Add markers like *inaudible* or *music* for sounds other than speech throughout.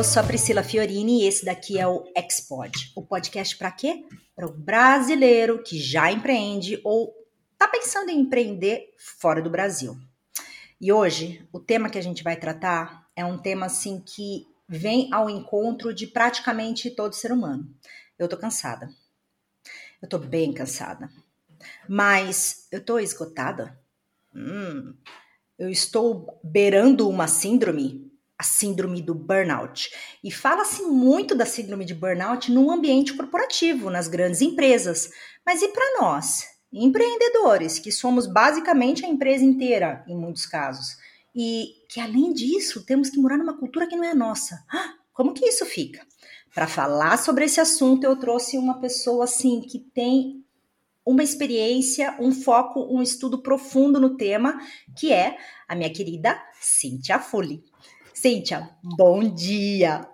eu sou a Priscila Fiorini e esse daqui é o Expod. O podcast para quê? Para o brasileiro que já empreende ou está pensando em empreender fora do Brasil. E hoje, o tema que a gente vai tratar é um tema assim que vem ao encontro de praticamente todo ser humano. Eu tô cansada. Eu tô bem cansada. Mas eu tô esgotada? Hum, eu estou beirando uma síndrome? A síndrome do burnout. E fala-se muito da síndrome de burnout no ambiente corporativo, nas grandes empresas. Mas e para nós, empreendedores, que somos basicamente a empresa inteira, em muitos casos? E que, além disso, temos que morar numa cultura que não é nossa. Como que isso fica? Para falar sobre esse assunto, eu trouxe uma pessoa assim que tem uma experiência, um foco, um estudo profundo no tema, que é a minha querida Cíntia Fully. Cíntia, bom dia!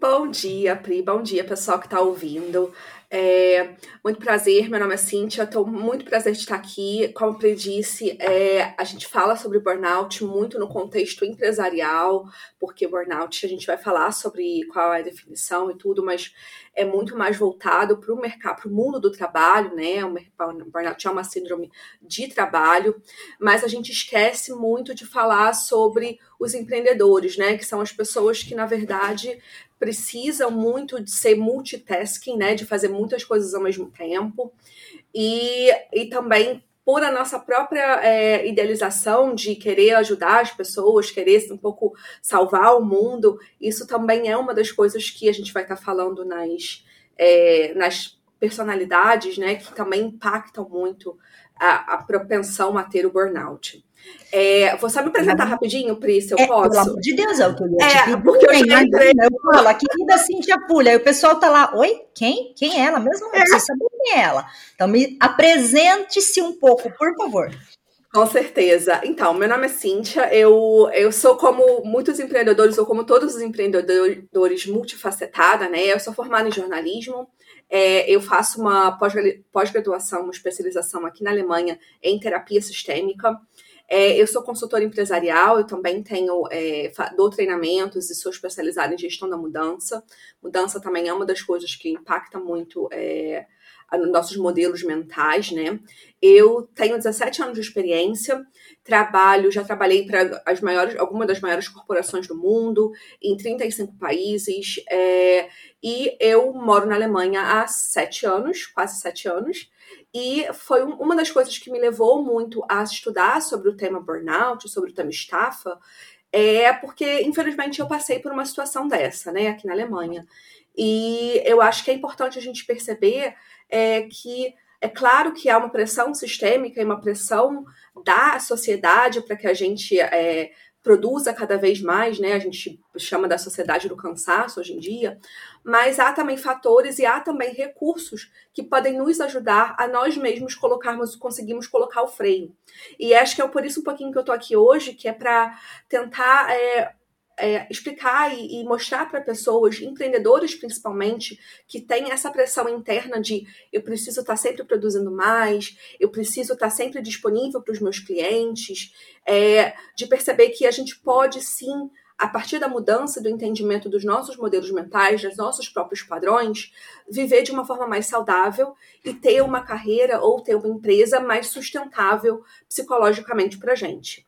Bom dia, Pri. Bom dia, pessoal que está ouvindo. É, muito prazer, meu nome é Cíntia, estou muito prazer de estar aqui. Como Pri disse, é, a gente fala sobre burnout muito no contexto empresarial, porque burnout a gente vai falar sobre qual é a definição e tudo, mas é muito mais voltado para o mercado, para o mundo do trabalho, né? O burnout é uma síndrome de trabalho, mas a gente esquece muito de falar sobre os empreendedores, né? Que são as pessoas que, na verdade, precisam muito de ser multitasking, né? De fazer muitas coisas ao mesmo tempo. E, e também por a nossa própria é, idealização de querer ajudar as pessoas, querer um pouco salvar o mundo, isso também é uma das coisas que a gente vai estar tá falando nas, é, nas personalidades, né, que também impactam muito a, a propensão a ter o burnout. É, vou só me apresentar rapidinho, Pri, se eu é, posso? Pelo amor de Deus, eu ia é, *laughs* Porque eu, já entrei... eu falo, a querida Cintia Pulha, aí o pessoal tá lá, oi, quem? Quem é ela? Mesmo não é. precisa saber quem é ela. Então, me apresente-se um pouco, por favor. Com certeza. Então, meu nome é Cíntia, eu, eu sou como muitos empreendedores, ou como todos os empreendedores, multifacetada, né? Eu sou formada em jornalismo, é, eu faço uma pós-graduação, uma especialização aqui na Alemanha em terapia sistêmica. É, eu sou consultora empresarial, eu também tenho, é, dou treinamentos e sou especializada em gestão da mudança. Mudança também é uma das coisas que impacta muito é, nossos modelos mentais, né? Eu tenho 17 anos de experiência, trabalho, já trabalhei para as maiores, algumas das maiores corporações do mundo, em 35 países, é, e eu moro na Alemanha há sete anos, quase sete anos. E foi uma das coisas que me levou muito a estudar sobre o tema burnout, sobre o tema estafa, é porque, infelizmente, eu passei por uma situação dessa, né, aqui na Alemanha. E eu acho que é importante a gente perceber é, que é claro que há uma pressão sistêmica e uma pressão da sociedade para que a gente é, produza cada vez mais, né? A gente chama da sociedade do cansaço hoje em dia, mas há também fatores e há também recursos que podem nos ajudar a nós mesmos colocarmos, conseguimos colocar o freio. E acho que é por isso um pouquinho que eu tô aqui hoje, que é para tentar é, é, explicar e, e mostrar para pessoas, empreendedores principalmente, que têm essa pressão interna de eu preciso estar tá sempre produzindo mais, eu preciso estar tá sempre disponível para os meus clientes, é, de perceber que a gente pode sim a partir da mudança do entendimento dos nossos modelos mentais, dos nossos próprios padrões, viver de uma forma mais saudável e ter uma carreira ou ter uma empresa mais sustentável psicologicamente para a gente.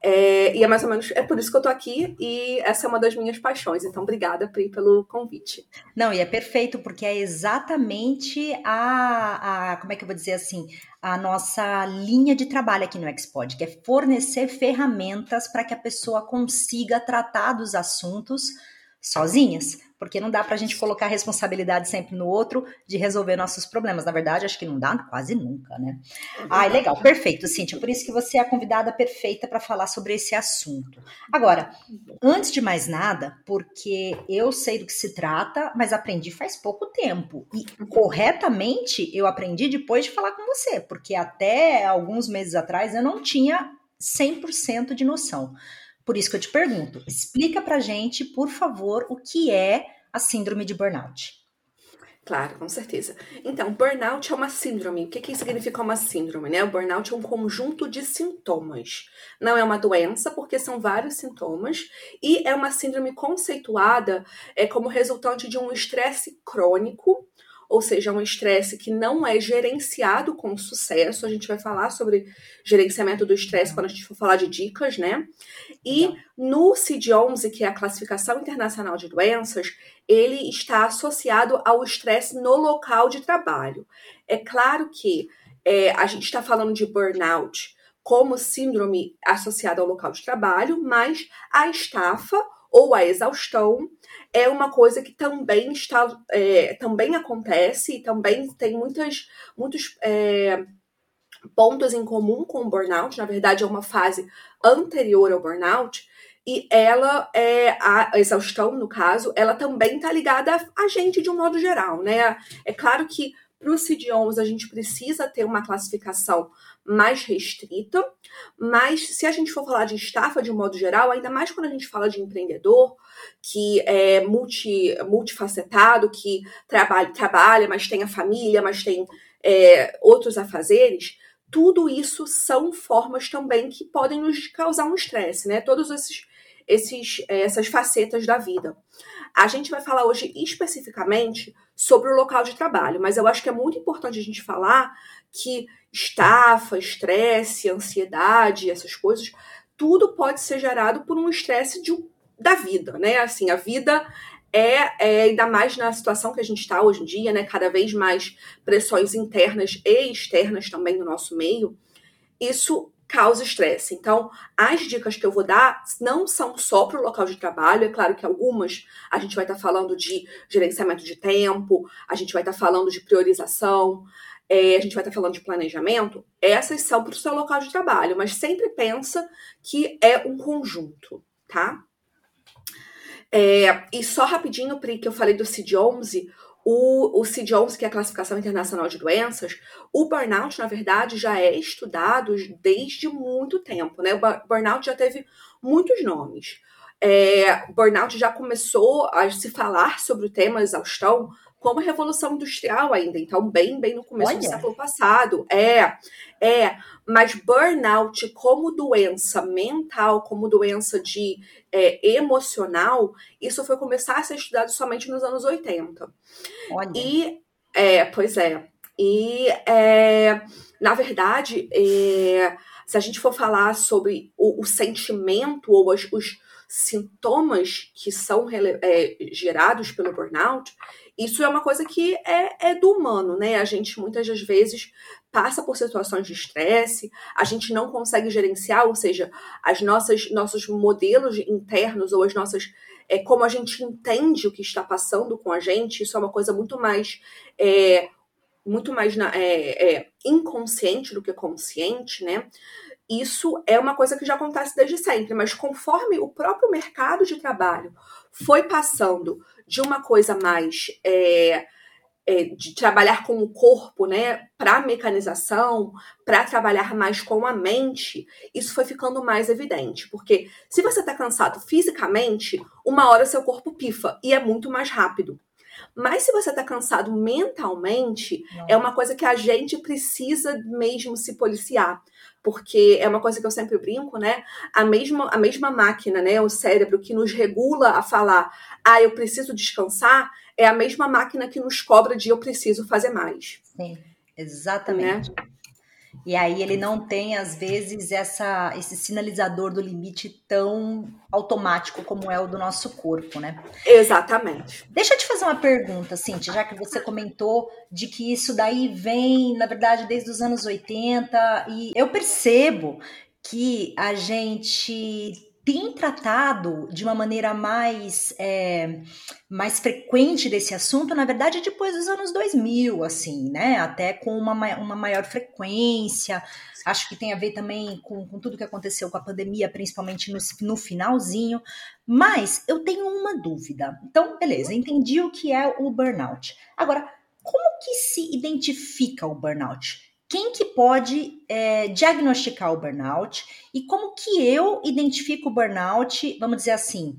É, e é mais ou menos é por isso que eu tô aqui e essa é uma das minhas paixões. Então, obrigada, Pri, pelo convite. Não, e é perfeito, porque é exatamente a, a como é que eu vou dizer assim, a nossa linha de trabalho aqui no Expod, que é fornecer ferramentas para que a pessoa consiga tratar dos assuntos sozinhas porque não dá para a gente colocar a responsabilidade sempre no outro de resolver nossos problemas. Na verdade, acho que não dá quase nunca, né? Ah, legal, perfeito, Cíntia. Por isso que você é a convidada perfeita para falar sobre esse assunto. Agora, antes de mais nada, porque eu sei do que se trata, mas aprendi faz pouco tempo. E corretamente eu aprendi depois de falar com você, porque até alguns meses atrás eu não tinha 100% de noção. Por isso que eu te pergunto, explica pra gente, por favor, o que é a síndrome de burnout. Claro, com certeza. Então, burnout é uma síndrome. O que, que significa uma síndrome? Né? O burnout é um conjunto de sintomas. Não é uma doença, porque são vários sintomas, e é uma síndrome conceituada é, como resultante de um estresse crônico ou seja, um estresse que não é gerenciado com sucesso. A gente vai falar sobre gerenciamento do estresse quando a gente for falar de dicas, né? E no CID-11, que é a Classificação Internacional de Doenças, ele está associado ao estresse no local de trabalho. É claro que é, a gente está falando de burnout como síndrome associada ao local de trabalho, mas a estafa ou a exaustão é uma coisa que também está é, também acontece e também tem muitas, muitos é, pontos em comum com o burnout. Na verdade, é uma fase anterior ao burnout. E ela é a exaustão, no caso, ela também está ligada a gente de um modo geral, né? É claro que para os CID-11 a gente precisa ter uma classificação mais restrita, mas se a gente for falar de estafa de um modo geral, ainda mais quando a gente fala de empreendedor, que é multi, multifacetado, que trabalha, trabalha, mas tem a família, mas tem é, outros afazeres, tudo isso são formas também que podem nos causar um estresse, né? Todos esses, esses, é, essas facetas da vida. A gente vai falar hoje especificamente sobre o local de trabalho, mas eu acho que é muito importante a gente falar que estafa, estresse, ansiedade, essas coisas, tudo pode ser gerado por um estresse de, da vida, né? Assim, a vida é, é, ainda mais na situação que a gente está hoje em dia, né? Cada vez mais pressões internas e externas também no nosso meio. Isso causa estresse. Então, as dicas que eu vou dar não são só para o local de trabalho, é claro que algumas a gente vai estar tá falando de gerenciamento de tempo, a gente vai estar tá falando de priorização, é, a gente vai estar tá falando de planejamento. Essas são para o seu local de trabalho, mas sempre pensa que é um conjunto, tá? É, e só rapidinho, Pri, que eu falei do CID-11, o, o CID-11, que é a Classificação Internacional de Doenças, o burnout, na verdade, já é estudado desde muito tempo, né? O burnout já teve muitos nomes. É, burnout já começou a se falar sobre o tema exaustão como a Revolução Industrial ainda, então bem, bem no começo Olha. do século passado. É, é, mas burnout como doença mental, como doença de é, emocional, isso foi começar a ser estudado somente nos anos 80. Olha. E, é, pois é, e é, na verdade, é, se a gente for falar sobre o, o sentimento ou os, os sintomas que são é, gerados pelo burnout, isso é uma coisa que é, é do humano, né? A gente muitas das vezes passa por situações de estresse, a gente não consegue gerenciar, ou seja, as nossas nossos modelos internos ou as nossas é, como a gente entende o que está passando com a gente, isso é uma coisa muito mais é, muito mais na, é, é, inconsciente do que consciente, né? Isso é uma coisa que já acontece desde sempre, mas conforme o próprio mercado de trabalho foi passando de uma coisa mais é, é, de trabalhar com o corpo, né, para mecanização, para trabalhar mais com a mente, isso foi ficando mais evidente. Porque se você está cansado fisicamente, uma hora seu corpo pifa e é muito mais rápido. Mas se você está cansado mentalmente, Não. é uma coisa que a gente precisa mesmo se policiar. Porque é uma coisa que eu sempre brinco, né? A mesma, a mesma máquina, né? O cérebro que nos regula a falar, ah, eu preciso descansar, é a mesma máquina que nos cobra de eu preciso fazer mais. Sim, exatamente. Né? E aí ele não tem, às vezes, essa, esse sinalizador do limite tão automático como é o do nosso corpo, né? Exatamente. Deixa eu te fazer uma pergunta, Cintia, já que você comentou de que isso daí vem, na verdade, desde os anos 80, e eu percebo que a gente tem tratado de uma maneira mais, é, mais frequente desse assunto, na verdade, depois dos anos 2000, assim, né? Até com uma, uma maior frequência. Acho que tem a ver também com, com tudo que aconteceu com a pandemia, principalmente no, no finalzinho. Mas eu tenho uma dúvida. Então, beleza, entendi o que é o burnout. Agora, como que se identifica o burnout? Quem que pode é, diagnosticar o burnout e como que eu identifico o burnout, vamos dizer assim,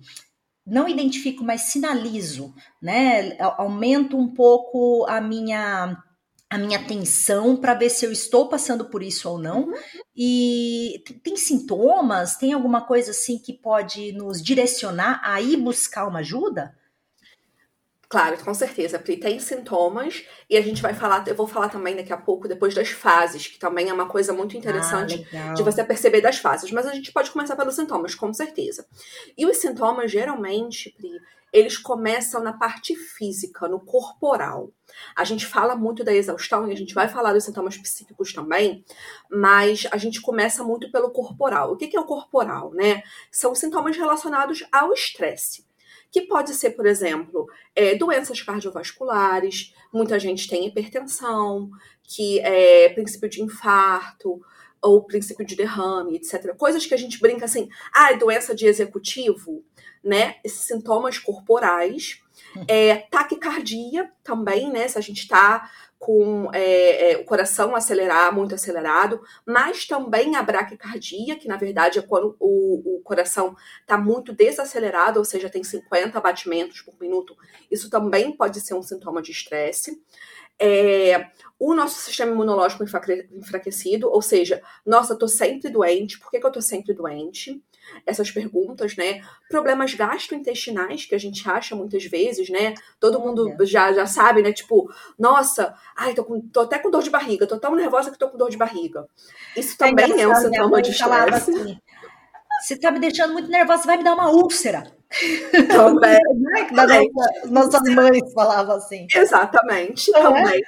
não identifico, mas sinalizo, né? Aumento um pouco a minha a minha atenção para ver se eu estou passando por isso ou não. Uhum. E tem sintomas, tem alguma coisa assim que pode nos direcionar a ir buscar uma ajuda? Claro, com certeza, Pri, tem sintomas e a gente vai falar, eu vou falar também daqui a pouco depois das fases, que também é uma coisa muito interessante ah, de você perceber das fases, mas a gente pode começar pelos sintomas, com certeza. E os sintomas, geralmente, Pri, eles começam na parte física, no corporal. A gente fala muito da exaustão e a gente vai falar dos sintomas psíquicos também, mas a gente começa muito pelo corporal. O que é o corporal, né? São sintomas relacionados ao estresse que pode ser, por exemplo, é, doenças cardiovasculares, muita gente tem hipertensão, que é princípio de infarto, ou princípio de derrame, etc. Coisas que a gente brinca assim, ah, é doença de executivo, né? Esses sintomas corporais. É, taquicardia também, né? Se a gente está com é, é, o coração acelerar, muito acelerado, mas também a braquicardia, que na verdade é quando o, o coração está muito desacelerado, ou seja, tem 50 batimentos por minuto. Isso também pode ser um sintoma de estresse. É, o nosso sistema imunológico enfraquecido, ou seja, nossa, tô sempre doente, por que, que eu tô sempre doente? Essas perguntas, né? Problemas gastrointestinais que a gente acha muitas vezes, né? Todo mundo já, já sabe, né? Tipo, nossa, ai, tô, com, tô até com dor de barriga, tô tão nervosa que tô com dor de barriga. Isso é também é, é um sintoma de estresse. Assim, você tá me deixando muito nervosa, vai me dar uma úlcera. *laughs* Também. *laughs* também. Nossas mães falavam assim. Exatamente, é? também.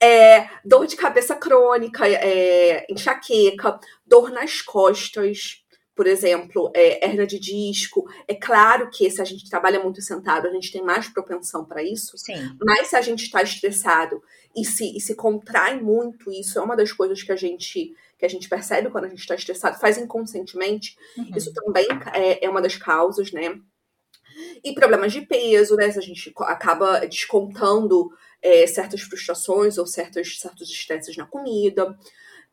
É, dor de cabeça crônica, é, enxaqueca, dor nas costas, por exemplo, é, hernia de disco. É claro que se a gente trabalha muito sentado, a gente tem mais propensão para isso. Sim. Mas se a gente está estressado e se, e se contrai muito, isso é uma das coisas que a gente que a gente percebe quando a gente está estressado, faz inconscientemente. Uhum. Isso também é, é uma das causas, né? E problemas de peso, né? Se a gente acaba descontando é, certas frustrações ou certos, certos estresses na comida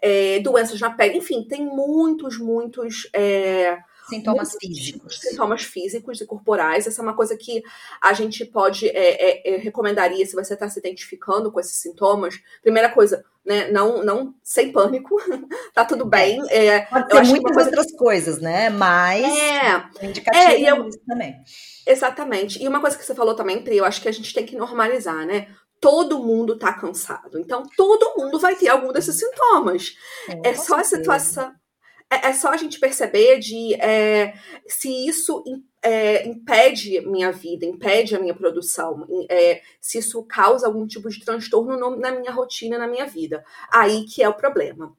é, doenças na pele, enfim, tem muitos, muitos. É, sintomas muitos físicos. Sintomas físicos e corporais. Essa é uma coisa que a gente pode é, é, é recomendaria se você está se identificando com esses sintomas. Primeira coisa, né? Não, não sem pânico, *laughs* tá tudo bem. É, pode ter muitas coisa... outras coisas, né? Mas é, indicativo é, eu... também. Exatamente. E uma coisa que você falou também, Pri, eu acho que a gente tem que normalizar, né? Todo mundo tá cansado. Então, todo mundo vai ter algum desses sintomas. É, é só a situação. É, é, só a gente perceber de é, se isso é, impede minha vida, impede a minha produção, é, se isso causa algum tipo de transtorno no, na minha rotina, na minha vida. Aí que é o problema.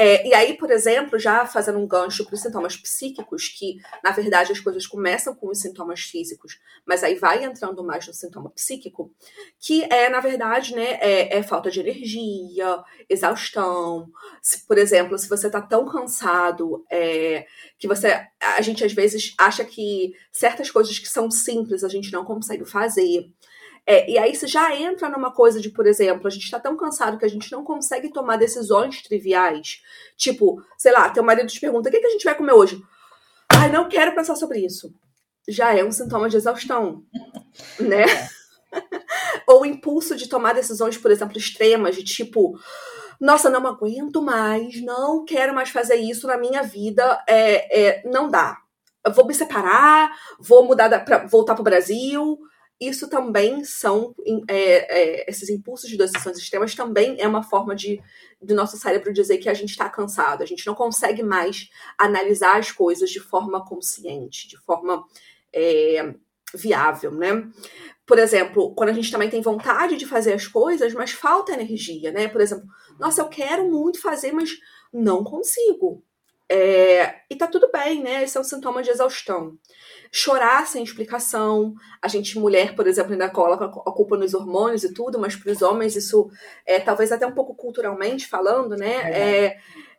É, e aí, por exemplo, já fazendo um gancho para os sintomas psíquicos, que na verdade as coisas começam com os sintomas físicos, mas aí vai entrando mais no sintoma psíquico, que é, na verdade, né, é, é falta de energia, exaustão. Se, por exemplo, se você está tão cansado é, que você. A gente às vezes acha que certas coisas que são simples a gente não consegue fazer. É, e aí você já entra numa coisa de, por exemplo, a gente está tão cansado que a gente não consegue tomar decisões triviais. Tipo, sei lá, teu marido te pergunta: o que, que a gente vai comer hoje? Ai, não quero pensar sobre isso. Já é um sintoma de exaustão, *laughs* né? *laughs* Ou o impulso de tomar decisões, por exemplo, extremas, de tipo, nossa, não aguento mais, não quero mais fazer isso na minha vida, é, é não dá. Eu vou me separar, vou mudar para voltar para o Brasil, isso também são é, é, esses impulsos de decisões extremas também é uma forma de do nosso cérebro dizer que a gente está cansado, a gente não consegue mais analisar as coisas de forma consciente, de forma é, viável, né? Por exemplo, quando a gente também tem vontade de fazer as coisas, mas falta energia, né? Por exemplo, nossa, eu quero muito fazer, mas não consigo. É, e tá tudo bem, né? Esse é um sintoma de exaustão chorar sem explicação. A gente, mulher, por exemplo, ainda coloca a culpa nos hormônios e tudo, mas para os homens isso é talvez até um pouco culturalmente falando, né? É,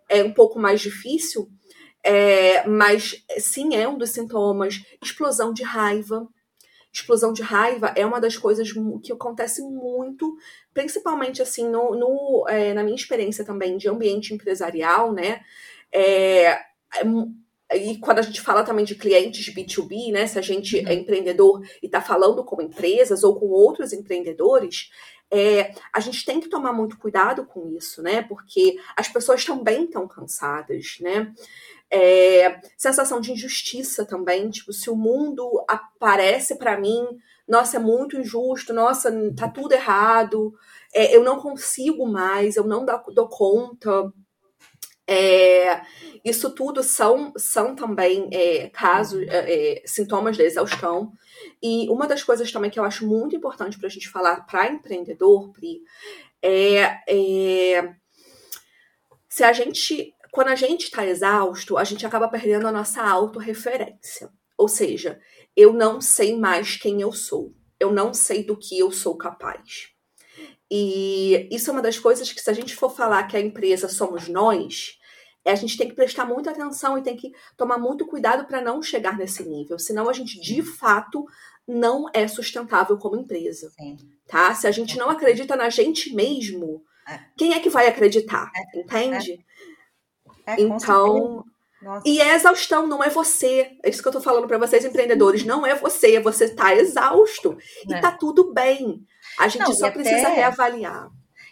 é um pouco mais difícil. É, mas sim, é um dos sintomas. Explosão de raiva. Explosão de raiva é uma das coisas que acontece muito, principalmente assim, no, no é, na minha experiência também de ambiente empresarial, né? É, é e quando a gente fala também de clientes B2B, né? Se a gente uhum. é empreendedor e está falando com empresas ou com outros empreendedores, é, a gente tem que tomar muito cuidado com isso, né? Porque as pessoas também estão cansadas, né? É, sensação de injustiça também, tipo, se o mundo aparece para mim, nossa, é muito injusto, nossa, tá tudo errado, é, eu não consigo mais, eu não dou, dou conta. É, isso tudo são, são também é, casos, é, é, sintomas da exaustão. E uma das coisas também que eu acho muito importante para a gente falar para empreendedor, Pri, é, é, se a gente, quando a gente está exausto, a gente acaba perdendo a nossa autorreferência. Ou seja, eu não sei mais quem eu sou. Eu não sei do que eu sou capaz. E isso é uma das coisas que, se a gente for falar que a empresa somos nós, a gente tem que prestar muita atenção e tem que tomar muito cuidado para não chegar nesse nível, senão a gente de fato não é sustentável como empresa. Sim. Tá? Se a gente não acredita na gente mesmo, é. quem é que vai acreditar? É. Entende? É. é então, nossa. E é exaustão, não é você. É isso que eu tô falando para vocês, empreendedores. Não é você, você tá exausto. É. E tá tudo bem. A gente não, só precisa reavaliar.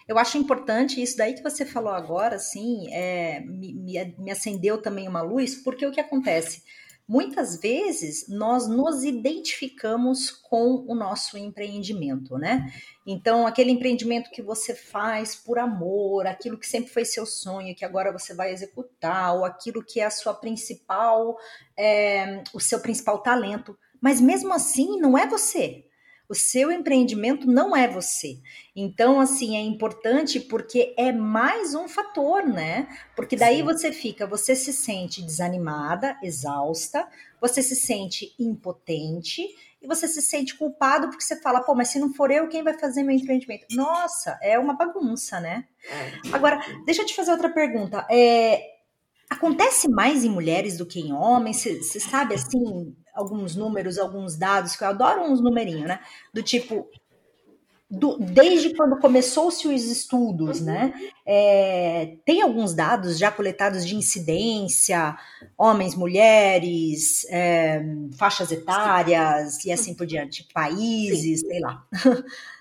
Eu acho importante isso daí que você falou agora, assim, é, me, me, me acendeu também uma luz, porque o que acontece? Muitas vezes nós nos identificamos com o nosso empreendimento, né? Então, aquele empreendimento que você faz por amor, aquilo que sempre foi seu sonho, que agora você vai executar, ou aquilo que é a sua principal, é, o seu principal talento. Mas mesmo assim, não é você. O seu empreendimento não é você. Então, assim, é importante porque é mais um fator, né? Porque daí Sim. você fica, você se sente desanimada, exausta, você se sente impotente e você se sente culpado porque você fala, pô, mas se não for eu, quem vai fazer meu empreendimento? Nossa, é uma bagunça, né? É. Agora, deixa eu te fazer outra pergunta. É, acontece mais em mulheres do que em homens? Você sabe, assim, alguns números, alguns dados, que eu adoro uns numerinhos, né? Do tipo, do, desde quando começou-se os estudos, né? É, tem alguns dados já coletados de incidência, homens, mulheres, é, faixas etárias e assim por diante, países, Sim. sei lá. *laughs*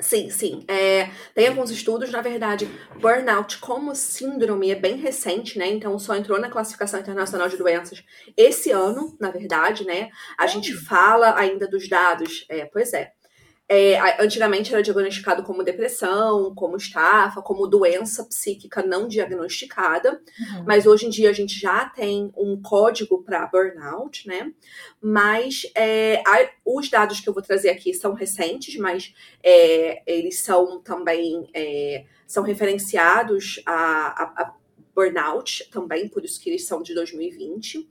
Sim, sim. É, tem alguns estudos, na verdade, burnout como síndrome é bem recente, né? Então só entrou na classificação internacional de doenças esse ano, na verdade, né? A gente fala ainda dos dados. É, pois é. É, antigamente era diagnosticado como depressão, como estafa, como doença psíquica não diagnosticada, uhum. mas hoje em dia a gente já tem um código para burnout, né? Mas é, os dados que eu vou trazer aqui são recentes, mas é, eles são também é, são referenciados a, a, a burnout também, por isso que eles são de 2020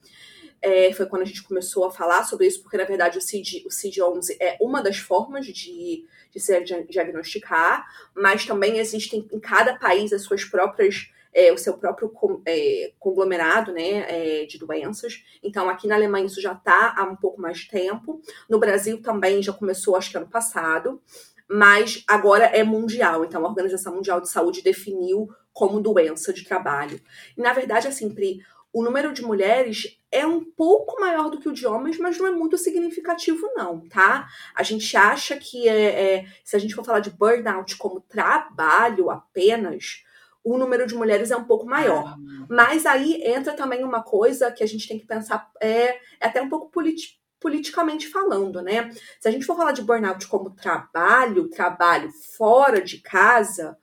é, foi quando a gente começou a falar sobre isso, porque na verdade o CID, o CID-11 é uma das formas de, de se diagnosticar, mas também existem em cada país as suas próprias é, o seu próprio é, conglomerado né, é, de doenças. Então, aqui na Alemanha isso já está há um pouco mais de tempo. No Brasil também já começou, acho que ano passado. Mas agora é mundial. Então, a Organização Mundial de Saúde definiu como doença de trabalho. E, na verdade, assim, Pri, o número de mulheres é um pouco maior do que o de homens, mas não é muito significativo, não, tá? A gente acha que é, é, se a gente for falar de burnout como trabalho apenas, o número de mulheres é um pouco maior. Ah. Mas aí entra também uma coisa que a gente tem que pensar, é, é até um pouco politi politicamente falando, né? Se a gente for falar de burnout como trabalho, trabalho fora de casa,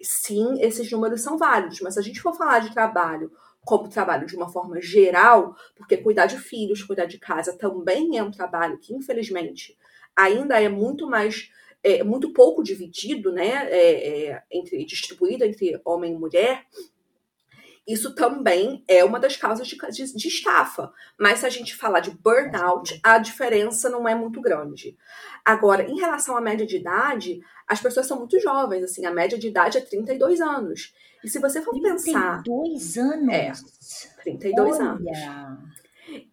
sim, esses números são válidos. Mas se a gente for falar de trabalho como trabalho de uma forma geral, porque cuidar de filhos, cuidar de casa também é um trabalho que, infelizmente, ainda é muito mais, é, muito pouco dividido, né, é, é, entre, distribuído entre homem e mulher, isso também é uma das causas de, de, de, estafa. Mas se a gente falar de burnout, a diferença não é muito grande. Agora, em relação à média de idade, as pessoas são muito jovens, assim, a média de idade é 32 anos. E se você for 32 pensar. 32 anos? É, 32 Olha. anos.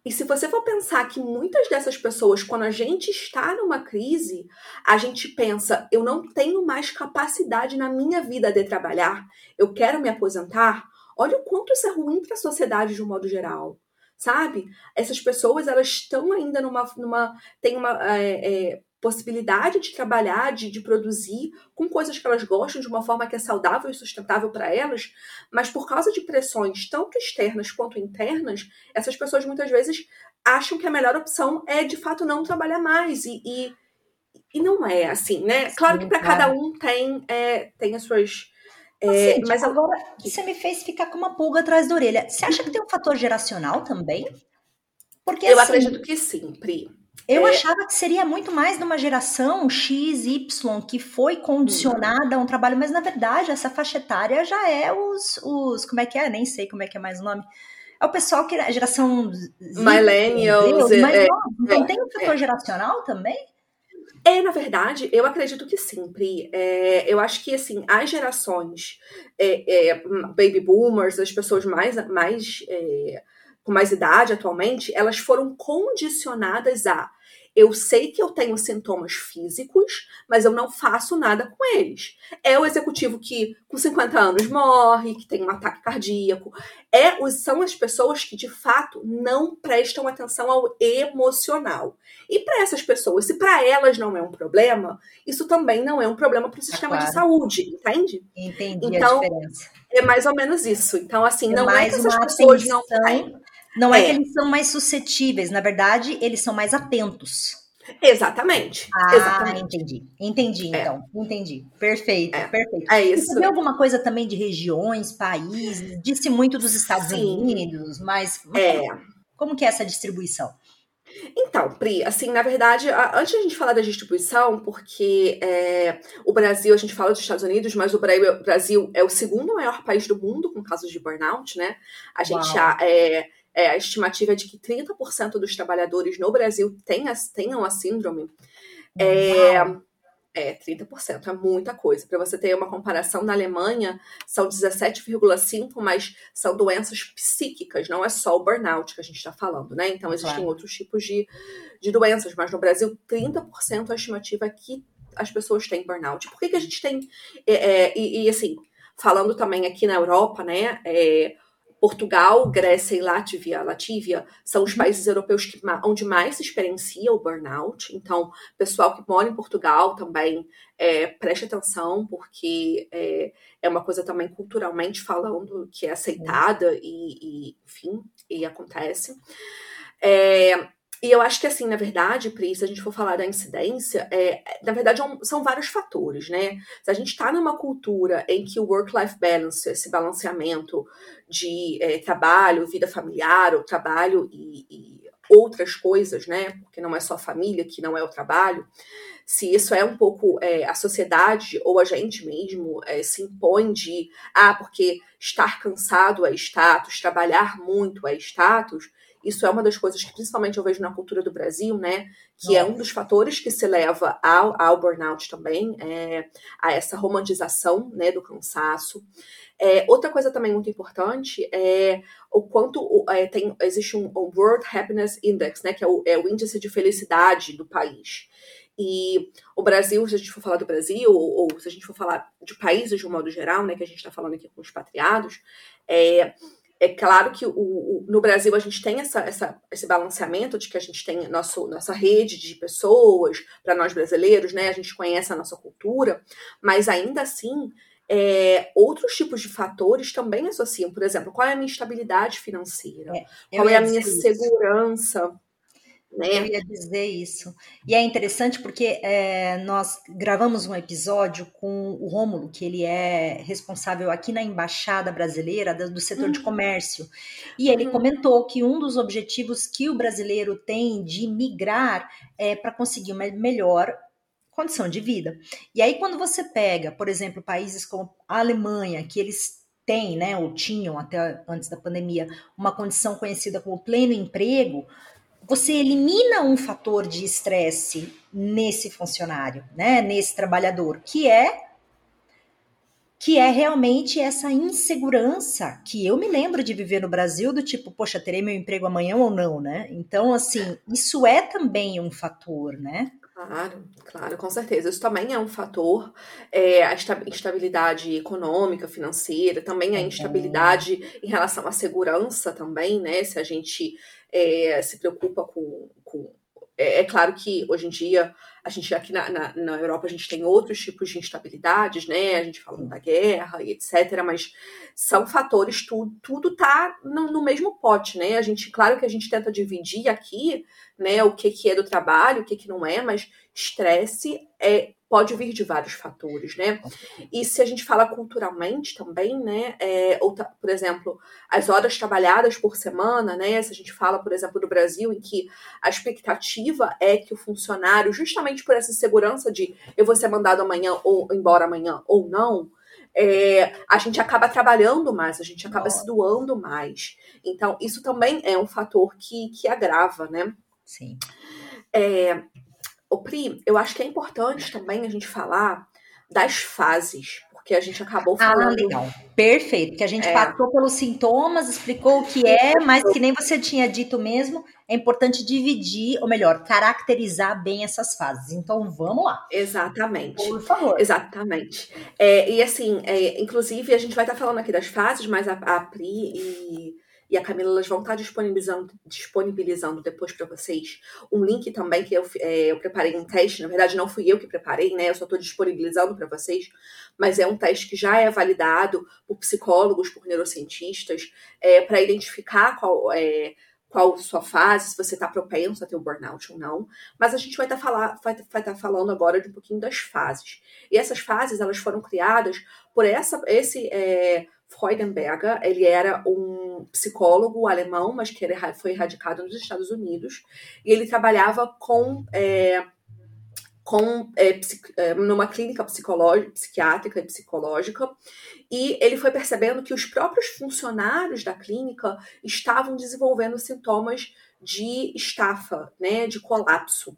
E se você for pensar que muitas dessas pessoas, quando a gente está numa crise, a gente pensa, eu não tenho mais capacidade na minha vida de trabalhar, eu quero me aposentar. Olha o quanto isso é ruim para a sociedade de um modo geral. sabe? Essas pessoas, elas estão ainda numa. numa tem uma. É, é, possibilidade de trabalhar, de, de produzir com coisas que elas gostam de uma forma que é saudável e sustentável para elas, mas por causa de pressões tanto externas quanto internas, essas pessoas muitas vezes acham que a melhor opção é de fato não trabalhar mais e, e, e não é assim, né? Claro que para cada um tem, é, tem as suas é, assim, mas agora você me fez ficar com uma pulga atrás da orelha. Você acha que tem um fator geracional também? Porque eu assim, acredito que sim, Pri. Eu é... achava que seria muito mais de uma geração X, Y, que foi condicionada a um trabalho, mas na verdade essa faixa etária já é os, os. Como é que é? Nem sei como é que é mais o nome. É o pessoal que. A geração. Z, Millennials. Deus, mas é, não, não tem um fator geracional também? É, na verdade, eu acredito que sim, Pri. É, eu acho que, assim, as gerações é, é, baby boomers, as pessoas mais, mais é, com mais idade atualmente, elas foram condicionadas a eu sei que eu tenho sintomas físicos, mas eu não faço nada com eles. É o executivo que com 50 anos morre, que tem um ataque cardíaco. É, são as pessoas que de fato não prestam atenção ao emocional. E para essas pessoas, se para elas não é um problema, isso também não é um problema para o sistema é claro. de saúde, entende? Entendi então, a diferença. É mais ou menos isso. Então, assim, é não é que essas pessoas atenção... não têm não é. é. que eles são mais suscetíveis, na verdade, eles são mais atentos. Exatamente. Ah, Exatamente. entendi. Entendi, é. então. Entendi. Perfeito, é. perfeito. É isso. Você alguma coisa também de regiões, países? Disse muito dos Estados Sim. Unidos, mas é. como que é essa distribuição? Então, Pri, assim, na verdade, antes de a gente falar da distribuição, porque é, o Brasil, a gente fala dos Estados Unidos, mas o Brasil é o segundo maior país do mundo com casos de burnout, né? A gente já, é, é, a estimativa é de que 30% dos trabalhadores no Brasil tenham, tenham a síndrome. É, é 30%, é muita coisa. Para você ter uma comparação, na Alemanha são 17,5%, mas são doenças psíquicas, não é só o burnout que a gente está falando, né? Então existem claro. outros tipos de, de doenças, mas no Brasil, 30% é a estimativa que as pessoas têm burnout. Por que, que a gente tem. É, é, e, e, assim, falando também aqui na Europa, né? É, Portugal, Grécia e Latvia, Latvia são os uhum. países europeus que, onde mais se experiencia o burnout. Então, pessoal que mora em Portugal também é, preste atenção, porque é, é, uma coisa também culturalmente falando que é aceitada e, e enfim, e acontece. É, e eu acho que, assim, na verdade, Pri, se a gente for falar da incidência, é, na verdade, é são vários fatores, né? Se a gente está numa cultura em que o work-life balance, esse balanceamento de é, trabalho, vida familiar, ou trabalho e, e, outras coisas, né? Porque não é só a família, que não é o trabalho. Se isso é um pouco é, a sociedade ou a gente mesmo é, se impõe de, ah, porque estar cansado é status, trabalhar muito é status, isso é uma das coisas que principalmente eu vejo na cultura do Brasil, né? Que Nossa. é um dos fatores que se leva ao, ao burnout também, é, a essa romantização né, do cansaço. É, outra coisa também muito importante é o quanto é, tem, existe um, um, World Happiness Index, né, que é o, é o índice de felicidade do país. E o Brasil, se a gente for falar do Brasil, ou, ou se a gente for falar de países de um modo geral, né, que a gente está falando aqui com os patriados, é, é claro que o, o, no Brasil a gente tem essa, essa, esse balanceamento de que a gente tem nosso, nossa rede de pessoas, para nós brasileiros, né? A gente conhece a nossa cultura, mas ainda assim, é, outros tipos de fatores também associam. Por exemplo, qual é a minha estabilidade financeira? É, qual é a minha segurança? Né? Eu ia dizer isso. E é interessante porque é, nós gravamos um episódio com o Rômulo, que ele é responsável aqui na Embaixada Brasileira do setor uhum. de comércio. E ele uhum. comentou que um dos objetivos que o brasileiro tem de migrar é para conseguir uma melhor condição de vida. E aí, quando você pega, por exemplo, países como a Alemanha, que eles têm, né, ou tinham até antes da pandemia, uma condição conhecida como pleno emprego, você elimina um fator de estresse nesse funcionário, né, nesse trabalhador, que é que é realmente essa insegurança que eu me lembro de viver no Brasil do tipo, poxa, terei meu emprego amanhã ou não, né? Então, assim, isso é também um fator, né? Claro, claro, com certeza. Isso também é um fator. É, a instabilidade econômica, financeira, também a instabilidade em relação à segurança também, né? Se a gente é, se preocupa com, com é, é, claro que hoje em dia a gente aqui na, na, na, Europa a gente tem outros tipos de instabilidades, né? A gente fala da guerra e etc. Mas são fatores, tudo, tudo tá no, no, mesmo pote, né? A gente, claro que a gente tenta dividir aqui, né? O que, que é do trabalho, o que, que não é, mas estresse é pode vir de vários fatores, né? E se a gente fala culturalmente também, né? É, ou, por exemplo, as horas trabalhadas por semana, né? Se a gente fala, por exemplo, do Brasil, em que a expectativa é que o funcionário, justamente por essa segurança de eu vou ser mandado amanhã ou embora amanhã ou não, é, a gente acaba trabalhando mais, a gente acaba Nossa. se doando mais. Então, isso também é um fator que, que agrava, né? Sim. É, o Pri, eu acho que é importante também a gente falar das fases, porque a gente acabou ah, falando. Ah, legal. Perfeito, que a gente é. passou pelos sintomas, explicou o que é, mas que nem você tinha dito mesmo, é importante dividir, ou melhor, caracterizar bem essas fases. Então, vamos lá. Exatamente. Por favor. Exatamente. É, e assim, é, inclusive, a gente vai estar falando aqui das fases, mas a, a Pri e e a Camila elas vão estar disponibilizando, disponibilizando depois para vocês um link também que eu, é, eu preparei um teste. Na verdade, não fui eu que preparei, né? Eu só estou disponibilizando para vocês, mas é um teste que já é validado por psicólogos, por neurocientistas, é, para identificar qual é qual sua fase, se você está propenso a ter o burnout ou não. Mas a gente vai estar tá vai, vai tá falando agora de um pouquinho das fases. E essas fases elas foram criadas por essa, esse é, Freudenberger, ele era um psicólogo alemão, mas que ele foi radicado nos Estados Unidos, e ele trabalhava com, é, com é, é numa clínica psiquiátrica e psicológica, e ele foi percebendo que os próprios funcionários da clínica estavam desenvolvendo sintomas de estafa, né, de colapso.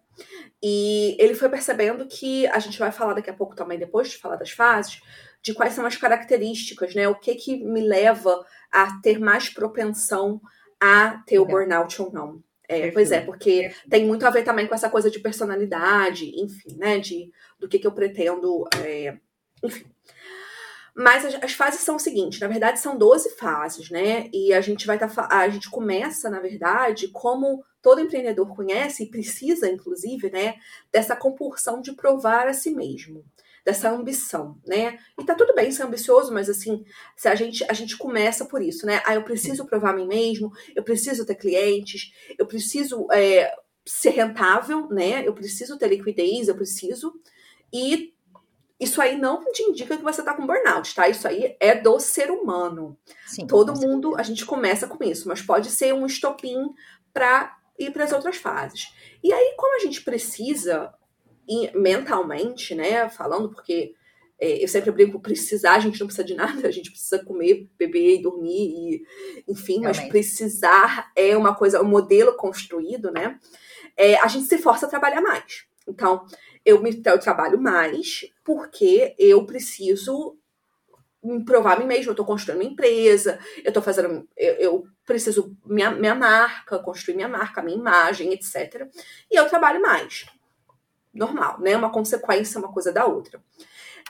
E ele foi percebendo que a gente vai falar daqui a pouco também depois de falar das fases, de quais são as características, né? O que que me leva a ter mais propensão a ter o burnout ou não. É, pois é, porque tem muito a ver também com essa coisa de personalidade, enfim, né? De, do que, que eu pretendo. É, enfim. Mas as, as, fases são o seguinte, na verdade são 12 fases, né? E a gente vai estar tá, a gente começa, na verdade, como todo empreendedor conhece e precisa, inclusive, né, dessa compulsão de provar a si mesmo dessa ambição, né? E tá tudo bem ser ambicioso, mas assim, se a gente a gente começa por isso, né? Ah, eu preciso provar a mim mesmo, eu preciso ter clientes, eu preciso é, ser rentável, né? Eu preciso ter liquidez, eu preciso. E isso aí não te indica que você tá com burnout, tá? Isso aí é do ser humano. Sim, Todo mundo, a gente começa com isso, mas pode ser um estopim para ir para as outras fases. E aí, como a gente precisa mentalmente, né? Falando, porque é, eu sempre brinco, precisar, a gente não precisa de nada, a gente precisa comer, beber e dormir, e, enfim, Realmente. mas precisar é uma coisa, um modelo construído, né? É, a gente se força a trabalhar mais. Então, eu, me, eu trabalho mais porque eu preciso me provar a mim mesma, eu estou construindo uma empresa, eu estou fazendo, eu, eu, preciso minha, minha marca, construir minha marca, minha imagem, etc. E eu trabalho mais normal, né? Uma consequência, uma coisa da outra.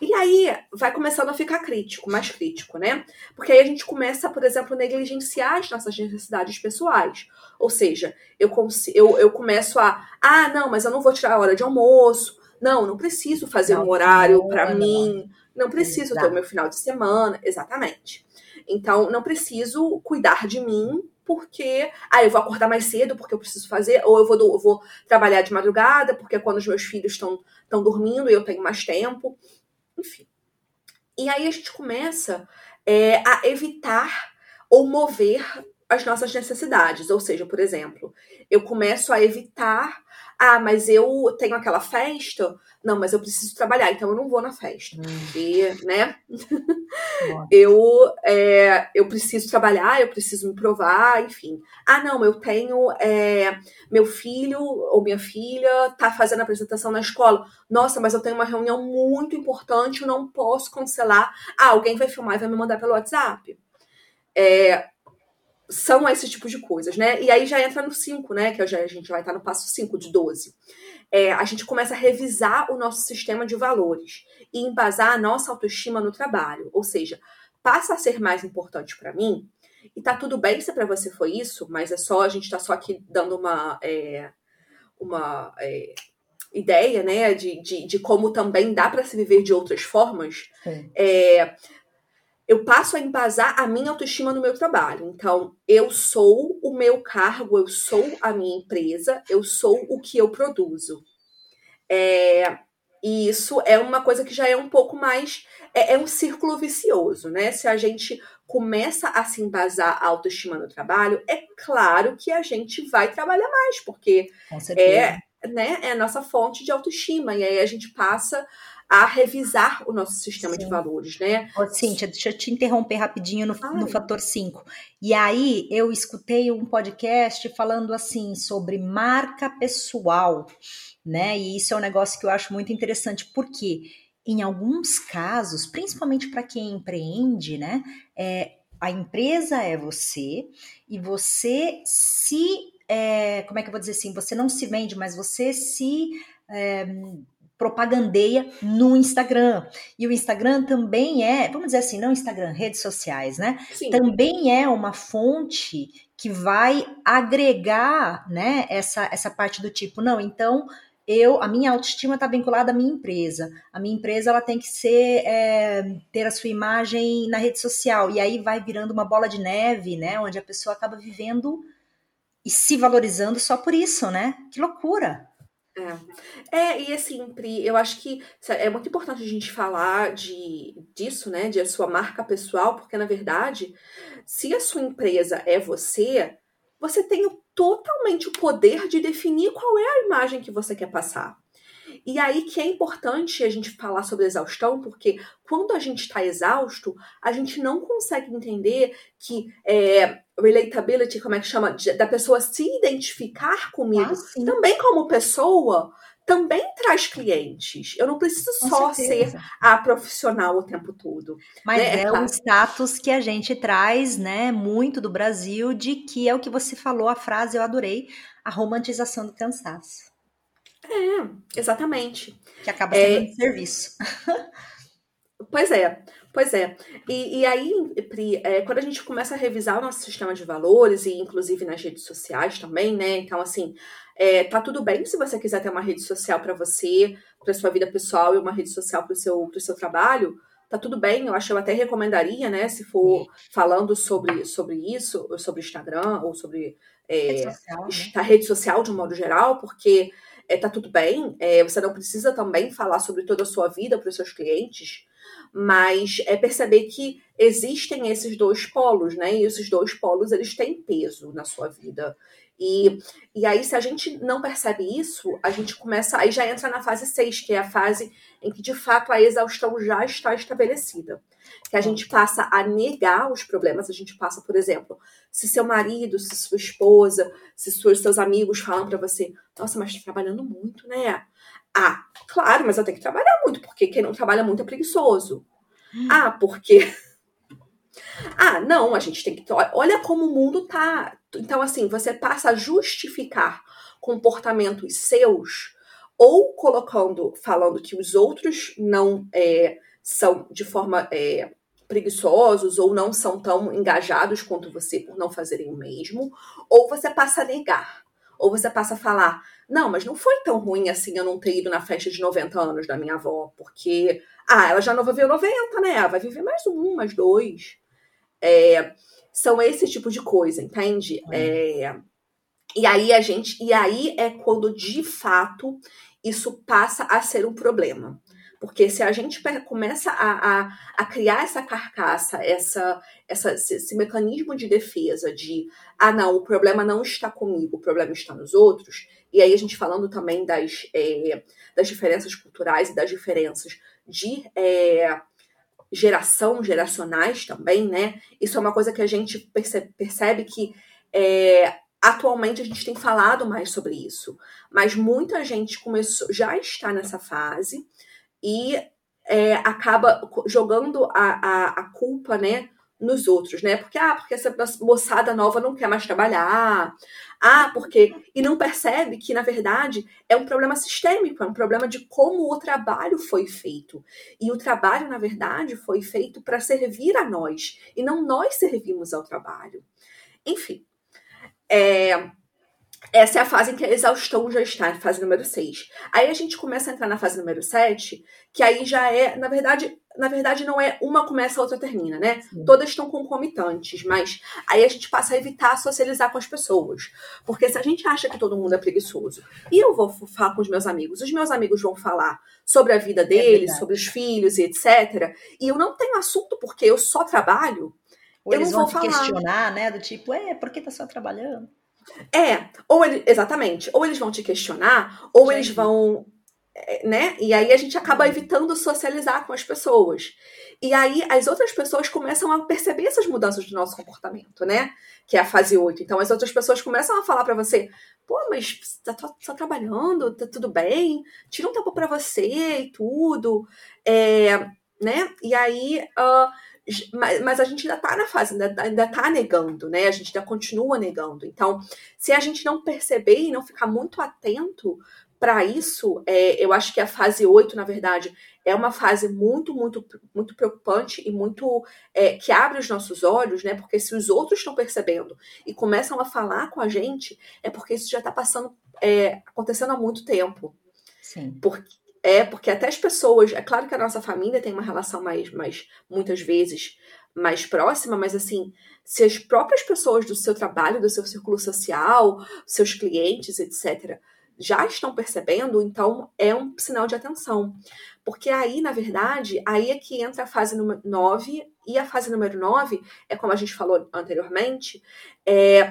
E aí vai começando a ficar crítico, mais crítico, né? Porque aí a gente começa, por exemplo, a negligenciar as nossas necessidades pessoais. Ou seja, eu, eu, eu começo a, ah, não, mas eu não vou tirar a hora de almoço. Não, não preciso fazer não, um horário para mim. Não preciso Exato. ter o meu final de semana. Exatamente. Então, não preciso cuidar de mim porque ah, eu vou acordar mais cedo porque eu preciso fazer, ou eu vou, eu vou trabalhar de madrugada porque é quando os meus filhos estão dormindo e eu tenho mais tempo. Enfim. E aí a gente começa é, a evitar ou mover as nossas necessidades. Ou seja, por exemplo, eu começo a evitar ah, mas eu tenho aquela festa. Não, mas eu preciso trabalhar, então eu não vou na festa. Hum. Porque, né? *laughs* eu, é, eu preciso trabalhar, eu preciso me provar, enfim. Ah, não, eu tenho. É, meu filho ou minha filha tá fazendo apresentação na escola. Nossa, mas eu tenho uma reunião muito importante, eu não posso cancelar. Ah, alguém vai filmar e vai me mandar pelo WhatsApp. É, são esse tipo de coisas, né? E aí já entra no 5, né? Que já, a gente vai estar no passo 5 de 12. É, a gente começa a revisar o nosso sistema de valores e embasar a nossa autoestima no trabalho. Ou seja, passa a ser mais importante para mim. E tá tudo bem se para você foi isso, mas é só a gente tá só aqui dando uma é, uma é, ideia, né, de, de, de, como também dá para se viver de outras formas. É, eu passo a embasar a minha autoestima no meu trabalho. Então, eu sou o meu cargo, eu sou a minha empresa, eu sou o que eu produzo. É, e isso é uma coisa que já é um pouco mais. É, é, um círculo vicioso, né? Se a gente começa a se embasar a autoestima no trabalho, é claro que a gente vai trabalhar mais, porque é, né, é a nossa fonte de autoestima. E aí a gente passa a revisar o nosso sistema Sim. de valores, né? Ô, Cíntia, deixa eu te interromper rapidinho no, no fator 5. E aí eu escutei um podcast falando assim sobre marca pessoal né? E isso é um negócio que eu acho muito interessante, porque em alguns casos, principalmente para quem empreende, né? É, a empresa é você e você se. É, como é que eu vou dizer assim? Você não se vende, mas você se. É, propagandeia no Instagram. E o Instagram também é, vamos dizer assim, não Instagram, redes sociais, né? Sim. Também é uma fonte que vai agregar, né, essa, essa parte do tipo, não, então eu, a minha autoestima está vinculada à minha empresa. A minha empresa ela tem que ser é, ter a sua imagem na rede social e aí vai virando uma bola de neve, né? Onde a pessoa acaba vivendo e se valorizando só por isso, né? Que loucura! É. é, e assim, Pri, eu acho que é muito importante a gente falar de, disso, né? De a sua marca pessoal, porque na verdade, se a sua empresa é você, você tem totalmente o poder de definir qual é a imagem que você quer passar. E aí que é importante a gente falar sobre exaustão, porque quando a gente está exausto, a gente não consegue entender que é, relatability, como é que chama, da pessoa se identificar comigo, ah, também como pessoa, também traz clientes. Eu não preciso Com só certeza. ser a profissional o tempo todo. Mas né? é, é o status que a gente traz, né, muito do Brasil, de que é o que você falou, a frase eu adorei, a romantização do cansaço. É, exatamente. Que acaba sendo é... serviço. *laughs* Pois é, pois é. E, e aí, Pri, é, quando a gente começa a revisar o nosso sistema de valores, e inclusive nas redes sociais também, né? Então, assim, é, tá tudo bem se você quiser ter uma rede social para você, para sua vida pessoal e uma rede social para o seu, pro seu trabalho. Tá tudo bem, eu acho que eu até recomendaria, né? Se for falando sobre, sobre isso, sobre Instagram, ou sobre é, rede, social, né? rede social de um modo geral, porque é, tá tudo bem. É, você não precisa também falar sobre toda a sua vida para os seus clientes, mas é perceber que existem esses dois polos, né? E esses dois polos eles têm peso na sua vida. E, e aí, se a gente não percebe isso, a gente começa. Aí já entra na fase 6, que é a fase em que de fato a exaustão já está estabelecida. Que a gente passa a negar os problemas, a gente passa, por exemplo, se seu marido, se sua esposa, se seus, seus amigos falam para você, nossa, mas tá trabalhando muito, né? Ah, claro, mas eu tenho que trabalhar muito, porque quem não trabalha muito é preguiçoso. Hum. Ah, porque ah, não, a gente tem que. Olha como o mundo tá. Então, assim, você passa a justificar comportamentos seus ou colocando, falando que os outros não é, são de forma é, preguiçosos ou não são tão engajados quanto você por não fazerem o mesmo, ou você passa a negar, ou você passa a falar, não, mas não foi tão ruim assim eu não ter ido na festa de 90 anos da minha avó, porque, ah, ela já não viveu 90, né? Vai viver mais um, mais dois. É, são esse tipo de coisa, entende? É. e aí a gente, e aí é quando de fato isso passa a ser um problema. Porque se a gente começa a, a, a criar essa carcaça, essa, essa, esse mecanismo de defesa de ah, não, o problema não está comigo, o problema está nos outros, e aí a gente falando também das, é, das diferenças culturais e das diferenças de é, geração, geracionais também, né? Isso é uma coisa que a gente percebe, percebe que é, atualmente a gente tem falado mais sobre isso, mas muita gente começou, já está nessa fase e é, acaba jogando a, a, a, culpa, né, nos outros, né? Porque, ah, porque essa moçada nova não quer mais trabalhar. Ah, porque. E não percebe que, na verdade, é um problema sistêmico, é um problema de como o trabalho foi feito. E o trabalho, na verdade, foi feito para servir a nós, e não nós servimos ao trabalho. Enfim. É, essa é a fase em que a exaustão já está, fase número 6. Aí a gente começa a entrar na fase número 7, que aí já é, na verdade, na verdade não é uma começa, a outra termina, né? Sim. Todas estão concomitantes, mas aí a gente passa a evitar socializar com as pessoas. Porque se a gente acha que todo mundo é preguiçoso, e eu vou falar com os meus amigos, os meus amigos vão falar sobre a vida é deles, é sobre os filhos e etc. E eu não tenho assunto porque eu só trabalho. Ou eles vão te falar. questionar, né? Do tipo, é, por que tá só trabalhando? É, ou ele, exatamente, ou eles vão te questionar, ou Gente. eles vão, é, né? E aí a gente acaba uhum. evitando socializar com as pessoas. E aí as outras pessoas começam a perceber essas mudanças do nosso comportamento, né? Que é a fase 8. Então as outras pessoas começam a falar para você: pô, mas tá, tá, tá, trabalhando, tá tudo bem, tira um tempo para você e tudo. É, né? E aí. Uh, mas, mas a gente ainda está na fase, ainda, ainda tá negando, né? A gente ainda continua negando. Então, se a gente não perceber e não ficar muito atento para isso, é, eu acho que a fase 8, na verdade, é uma fase muito, muito, muito preocupante e muito é, que abre os nossos olhos, né? Porque se os outros estão percebendo e começam a falar com a gente, é porque isso já está passando, é, acontecendo há muito tempo. Sim. Porque, é, porque até as pessoas. É claro que a nossa família tem uma relação mais, mais muitas vezes, mais próxima, mas assim, se as próprias pessoas do seu trabalho, do seu círculo social, seus clientes, etc., já estão percebendo, então é um sinal de atenção. Porque aí, na verdade, aí é que entra a fase número 9, e a fase número 9 é como a gente falou anteriormente, é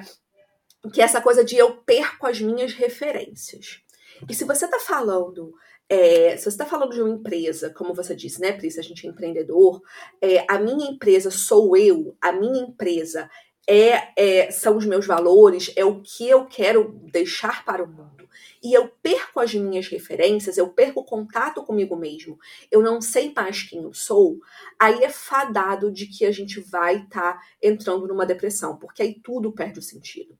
que é essa coisa de eu perco as minhas referências. E se você está falando é, se você está falando de uma empresa, como você disse, né, Pris, a gente é empreendedor, é, a minha empresa sou eu, a minha empresa é, é, são os meus valores, é o que eu quero deixar para o mundo. E eu perco as minhas referências, eu perco o contato comigo mesmo, eu não sei mais quem eu sou, aí é fadado de que a gente vai estar tá entrando numa depressão, porque aí tudo perde o sentido.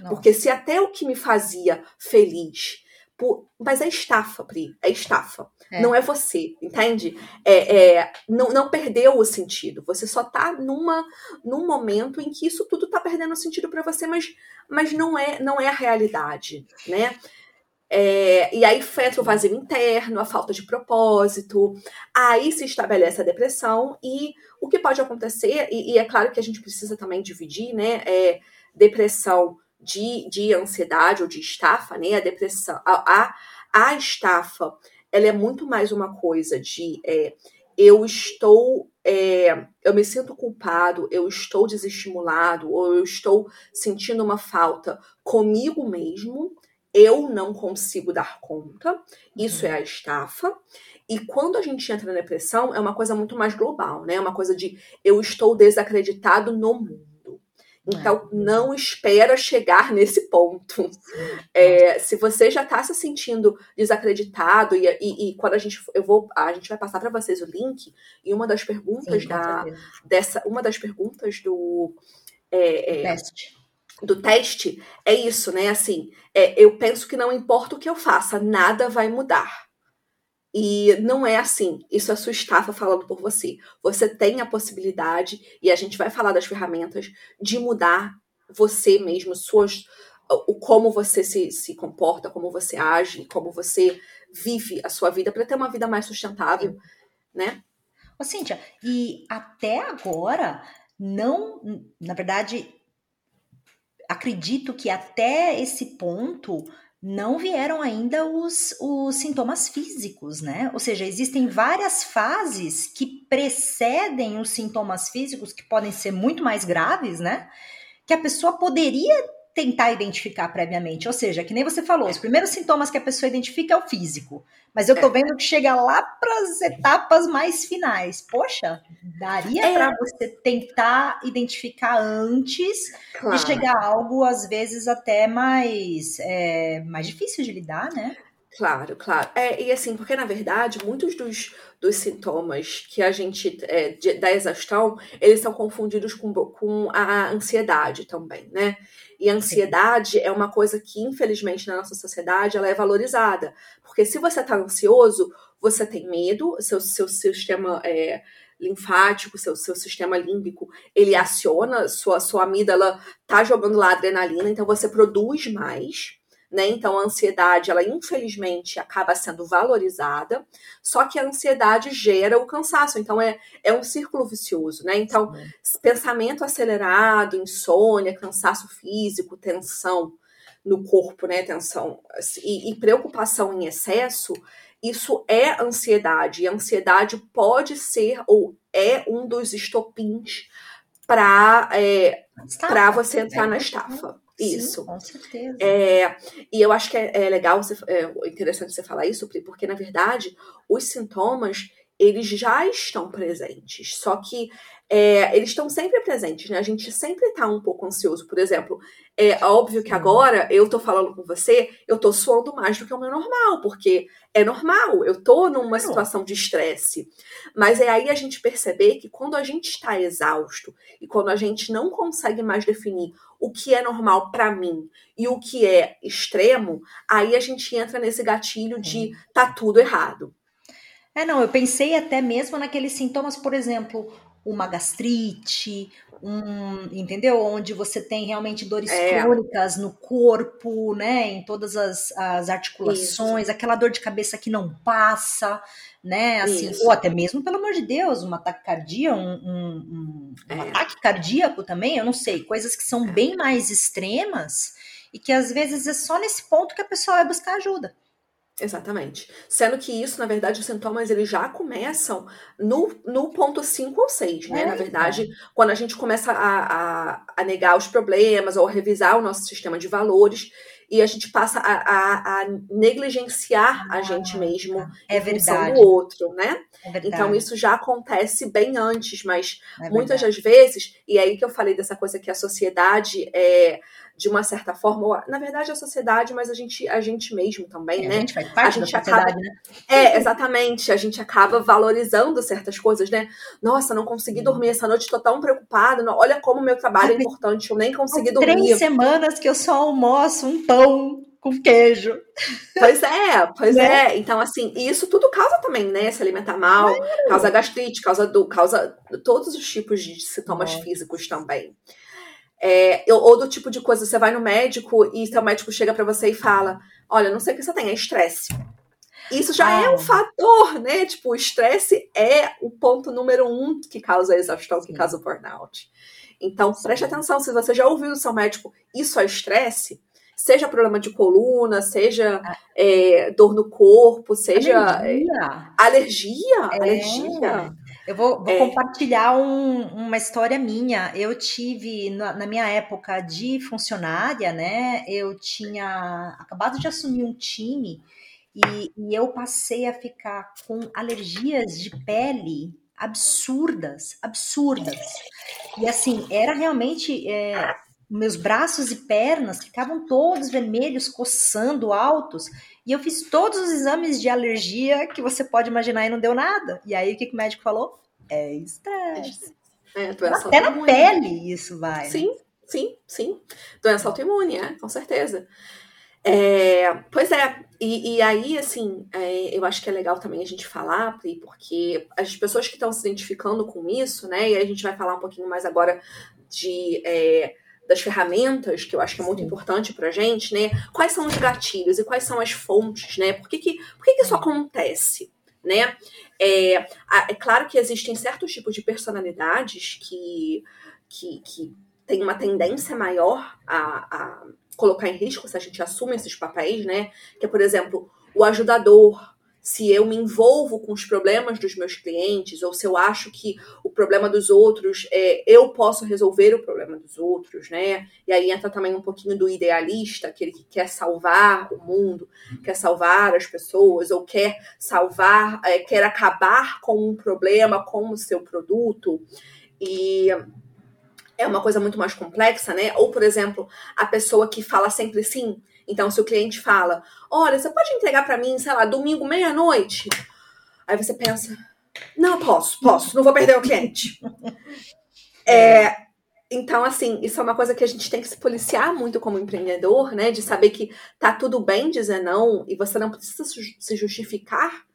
Nossa. Porque se até o que me fazia feliz por... Mas é estafa, Pri. É estafa. É. Não é você, entende? É, é, não, não perdeu o sentido. Você só tá numa, num momento em que isso tudo tá perdendo sentido para você, mas, mas não, é, não é a realidade, né? É, e aí entra o vazio interno, a falta de propósito, aí se estabelece a depressão e o que pode acontecer, e, e é claro que a gente precisa também dividir, né? É, depressão de, de ansiedade ou de estafa, né? A depressão, a, a, a estafa, ela é muito mais uma coisa de é, eu estou, é, eu me sinto culpado, eu estou desestimulado, ou eu estou sentindo uma falta comigo mesmo, eu não consigo dar conta, isso é a estafa. E quando a gente entra na depressão, é uma coisa muito mais global, né? É uma coisa de eu estou desacreditado no mundo. Então, é. não espera chegar *laughs* nesse ponto. É, se você já está se sentindo desacreditado, e, e, e, quando a gente eu vou, a gente vai passar para vocês o link, e uma das perguntas Sim, da, dessa, uma das perguntas do é, é, teste. do teste é isso, né? Assim, é, eu penso que não importa o que eu faça, nada vai mudar. E não é assim. Isso é sua estafa falando por você. Você tem a possibilidade, e a gente vai falar das ferramentas, de mudar você mesmo, suas, o como você se, se comporta, como você age, como você vive a sua vida para ter uma vida mais sustentável, né? Ô, Cíntia, e até agora, não, na verdade, acredito que até esse ponto não vieram ainda os, os sintomas físicos, né? Ou seja, existem várias fases que precedem os sintomas físicos, que podem ser muito mais graves, né? Que a pessoa poderia tentar identificar previamente. Ou seja, que nem você falou, os primeiros sintomas que a pessoa identifica é o físico. Mas eu tô é. vendo que chega lá para as etapas mais finais. Poxa, daria é. para você tentar identificar antes claro. de chegar a algo, às vezes, até mais, é, mais difícil de lidar, né? Claro, claro. É, e assim, porque na verdade, muitos dos, dos sintomas que a gente é, de, da exaustão, eles são confundidos com, com a ansiedade também, né? E a ansiedade é uma coisa que, infelizmente, na nossa sociedade, ela é valorizada. Porque se você está ansioso, você tem medo, seu, seu, seu sistema é, linfático, seu, seu sistema límbico, ele aciona, sua, sua amígdala tá jogando lá adrenalina, então você produz mais né? Então a ansiedade, ela infelizmente acaba sendo valorizada, só que a ansiedade gera o cansaço, então é, é um círculo vicioso, né? Então, pensamento acelerado, insônia, cansaço físico, tensão no corpo, né? Tensão e, e preocupação em excesso, isso é ansiedade. E a ansiedade pode ser ou é um dos estopins para é, para você entrar na estafa. Isso. Sim, com certeza. É, e eu acho que é, é legal, você, é interessante você falar isso, porque na verdade os sintomas eles já estão presentes, só que é, eles estão sempre presentes, né? A gente sempre está um pouco ansioso. Por exemplo, é óbvio que agora eu tô falando com você, eu tô suando mais do que o meu normal, porque é normal, eu tô numa situação de estresse. Mas é aí a gente perceber que quando a gente está exausto e quando a gente não consegue mais definir o que é normal para mim e o que é extremo, aí a gente entra nesse gatilho de tá tudo errado. É, não, eu pensei até mesmo naqueles sintomas, por exemplo, uma gastrite, um, entendeu? Onde você tem realmente dores é. crônicas no corpo, né? Em todas as, as articulações, Isso. aquela dor de cabeça que não passa, né? Assim, ou até mesmo, pelo amor de Deus, um ataque cardíaco, um, um, um é. ataque cardíaco também, eu não sei, coisas que são é. bem mais extremas e que às vezes é só nesse ponto que a pessoa vai buscar ajuda. Exatamente. Sendo que isso, na verdade, os sintomas eles já começam no, no ponto 5 ou 6, né? É, na verdade, é. quando a gente começa a, a, a, negar os problemas ou revisar o nosso sistema de valores e a gente passa a, a, a negligenciar ah, a gente mesmo é em verdade. do outro, né? É então isso já acontece bem antes, mas é muitas das vezes, e é aí que eu falei dessa coisa que a sociedade é de uma certa forma, na verdade a sociedade, mas a gente, a gente mesmo também, é, né? A gente faz parte a gente da sociedade, acaba, né? É, exatamente. A gente acaba valorizando certas coisas, né? Nossa, não consegui dormir essa noite, tô tão preocupada. olha como meu trabalho é importante, eu nem consegui dormir. Três semanas que eu só almoço um pão com queijo. Pois é, pois né? é. Então, assim, isso tudo causa também, né? Se alimentar mal, causa gastrite, causa do, causa todos os tipos de sintomas físicos também. É, ou do tipo de coisa, você vai no médico e seu médico chega para você e fala: Olha, não sei o que você tem, é estresse. Isso já ah. é um fator, né? Tipo, o estresse é o ponto número um que causa a exaustão, que causa o burnout. Então, preste atenção, se você já ouviu do seu médico, isso é estresse, seja problema de coluna, seja ah. é, dor no corpo, seja alergia. Alergia, é. alergia. Eu vou, vou é. compartilhar um, uma história minha. Eu tive, na, na, minha época de funcionária, né? Eu tinha acabado de assumir um time e, e eu passei a ficar com alergias de pele absurdas, absurdas. E assim, era realmente. É, meus braços e pernas ficavam todos vermelhos, coçando altos. E eu fiz todos os exames de alergia que você pode imaginar e não deu nada. E aí o que, que o médico falou? É estresse. É, Até na pele isso vai. Né? Sim, sim, sim. Doença autoimune, é, com certeza. É, pois é, e, e aí, assim, é, eu acho que é legal também a gente falar, porque as pessoas que estão se identificando com isso, né, e a gente vai falar um pouquinho mais agora de é, das ferramentas, que eu acho que é muito Sim. importante pra gente, né? Quais são os gatilhos e quais são as fontes, né? Por que, que, por que, que isso acontece? Né? É, é claro que existem certos tipos de personalidades que, que, que têm uma tendência maior a, a colocar em risco se a gente assume esses papéis, né? Que é, por exemplo, o ajudador, se eu me envolvo com os problemas dos meus clientes, ou se eu acho que o problema dos outros, é, eu posso resolver o problema dos outros, né? E aí entra também um pouquinho do idealista, aquele que quer salvar o mundo, quer salvar as pessoas, ou quer salvar, é, quer acabar com um problema com o seu produto. E é uma coisa muito mais complexa, né? Ou, por exemplo, a pessoa que fala sempre sim, Então, se o cliente fala, olha, você pode entregar para mim, sei lá, domingo, meia-noite? Aí você pensa, não, posso, posso, não vou perder o cliente. *laughs* É, então, assim, isso é uma coisa que a gente tem que se policiar muito como empreendedor, né? De saber que tá tudo bem dizer não e você não precisa se justificar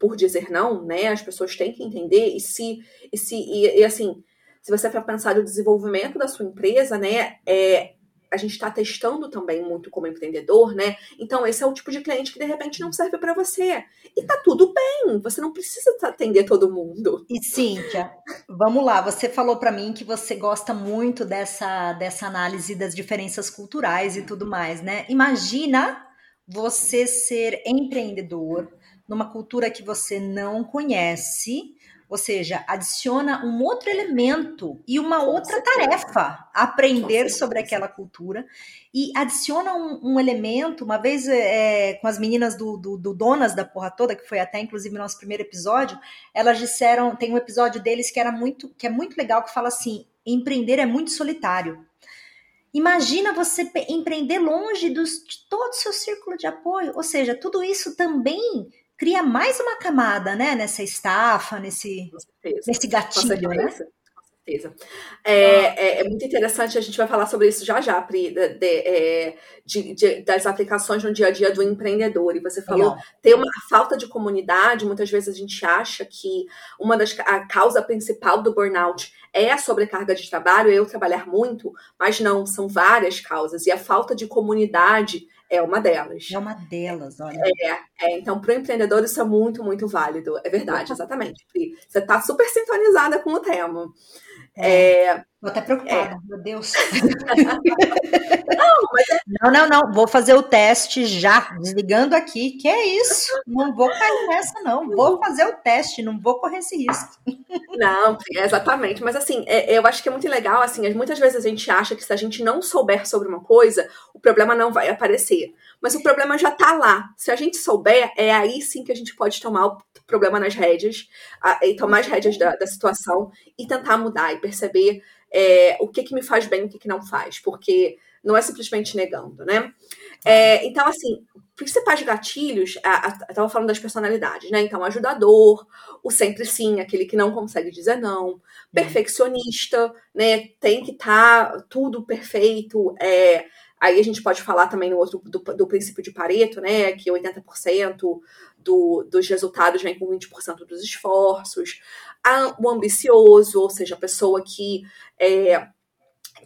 por dizer não, né? As pessoas têm que entender e se, e se e, e assim, se você for pensar no desenvolvimento da sua empresa, né? É, a gente está testando também muito como empreendedor, né? Então, esse é o tipo de cliente que de repente não serve para você. E tá tudo bem, você não precisa atender todo mundo. E Cíntia, vamos lá, você falou para mim que você gosta muito dessa, dessa análise das diferenças culturais e tudo mais, né? Imagina você ser empreendedor numa cultura que você não conhece ou seja, adiciona um outro elemento e uma outra tarefa, aprender sobre aquela cultura. E adiciona um, um elemento, uma vez é, com as meninas do, do, do, Donas da Porra Toda, que foi até inclusive nosso primeiro episódio, elas disseram, tem um episódio deles que era muito, que é muito legal, que fala assim: empreender é muito solitário. Imagina você empreender longe dos, de todo o seu círculo de apoio. Ou seja, tudo isso também cria mais uma camada, né, nessa estafa, nesse, nesse gatilho, né? Com certeza. É, é, é, muito interessante, a gente vai falar sobre isso já já, Pri, de, de, é, de, de, das aplicações no dia a dia do empreendedor. E você falou, Legal. tem uma falta de comunidade, muitas vezes a gente acha que uma das a causa principal do burnout é a sobrecarga de trabalho, eu trabalhar muito, mas não, são várias causas. E a falta de comunidade é uma delas. É uma delas, olha. É, é então, para o empreendedor, isso é muito, muito válido. É verdade, exatamente. Você está super sintonizada com o tema. É, é, Tô até preocupada, é. meu Deus. *laughs* não, mas é... não, não, não. Vou fazer o teste já, desligando aqui. Que é isso? Não vou cair nessa, não. Vou fazer o teste, não vou correr esse risco. Não, exatamente. Mas assim, é, eu acho que é muito legal. Assim, muitas vezes a gente acha que se a gente não souber sobre uma coisa, o problema não vai aparecer. Mas o problema já tá lá. Se a gente souber, é aí sim que a gente pode tomar o problema nas rédeas, e tomar as rédeas da, da situação e tentar mudar e perceber é, o que, que me faz bem e o que, que não faz, porque não é simplesmente negando, né? É, então, assim, principais gatilhos, a, a, eu tava falando das personalidades, né? Então, ajudador, o sempre sim, aquele que não consegue dizer não, uhum. perfeccionista, né? Tem que estar tá tudo perfeito. É, aí a gente pode falar também no outro do, do princípio de Pareto, né? Que 80% do, dos resultados vem com 20% dos esforços o ambicioso, ou seja, a pessoa que é,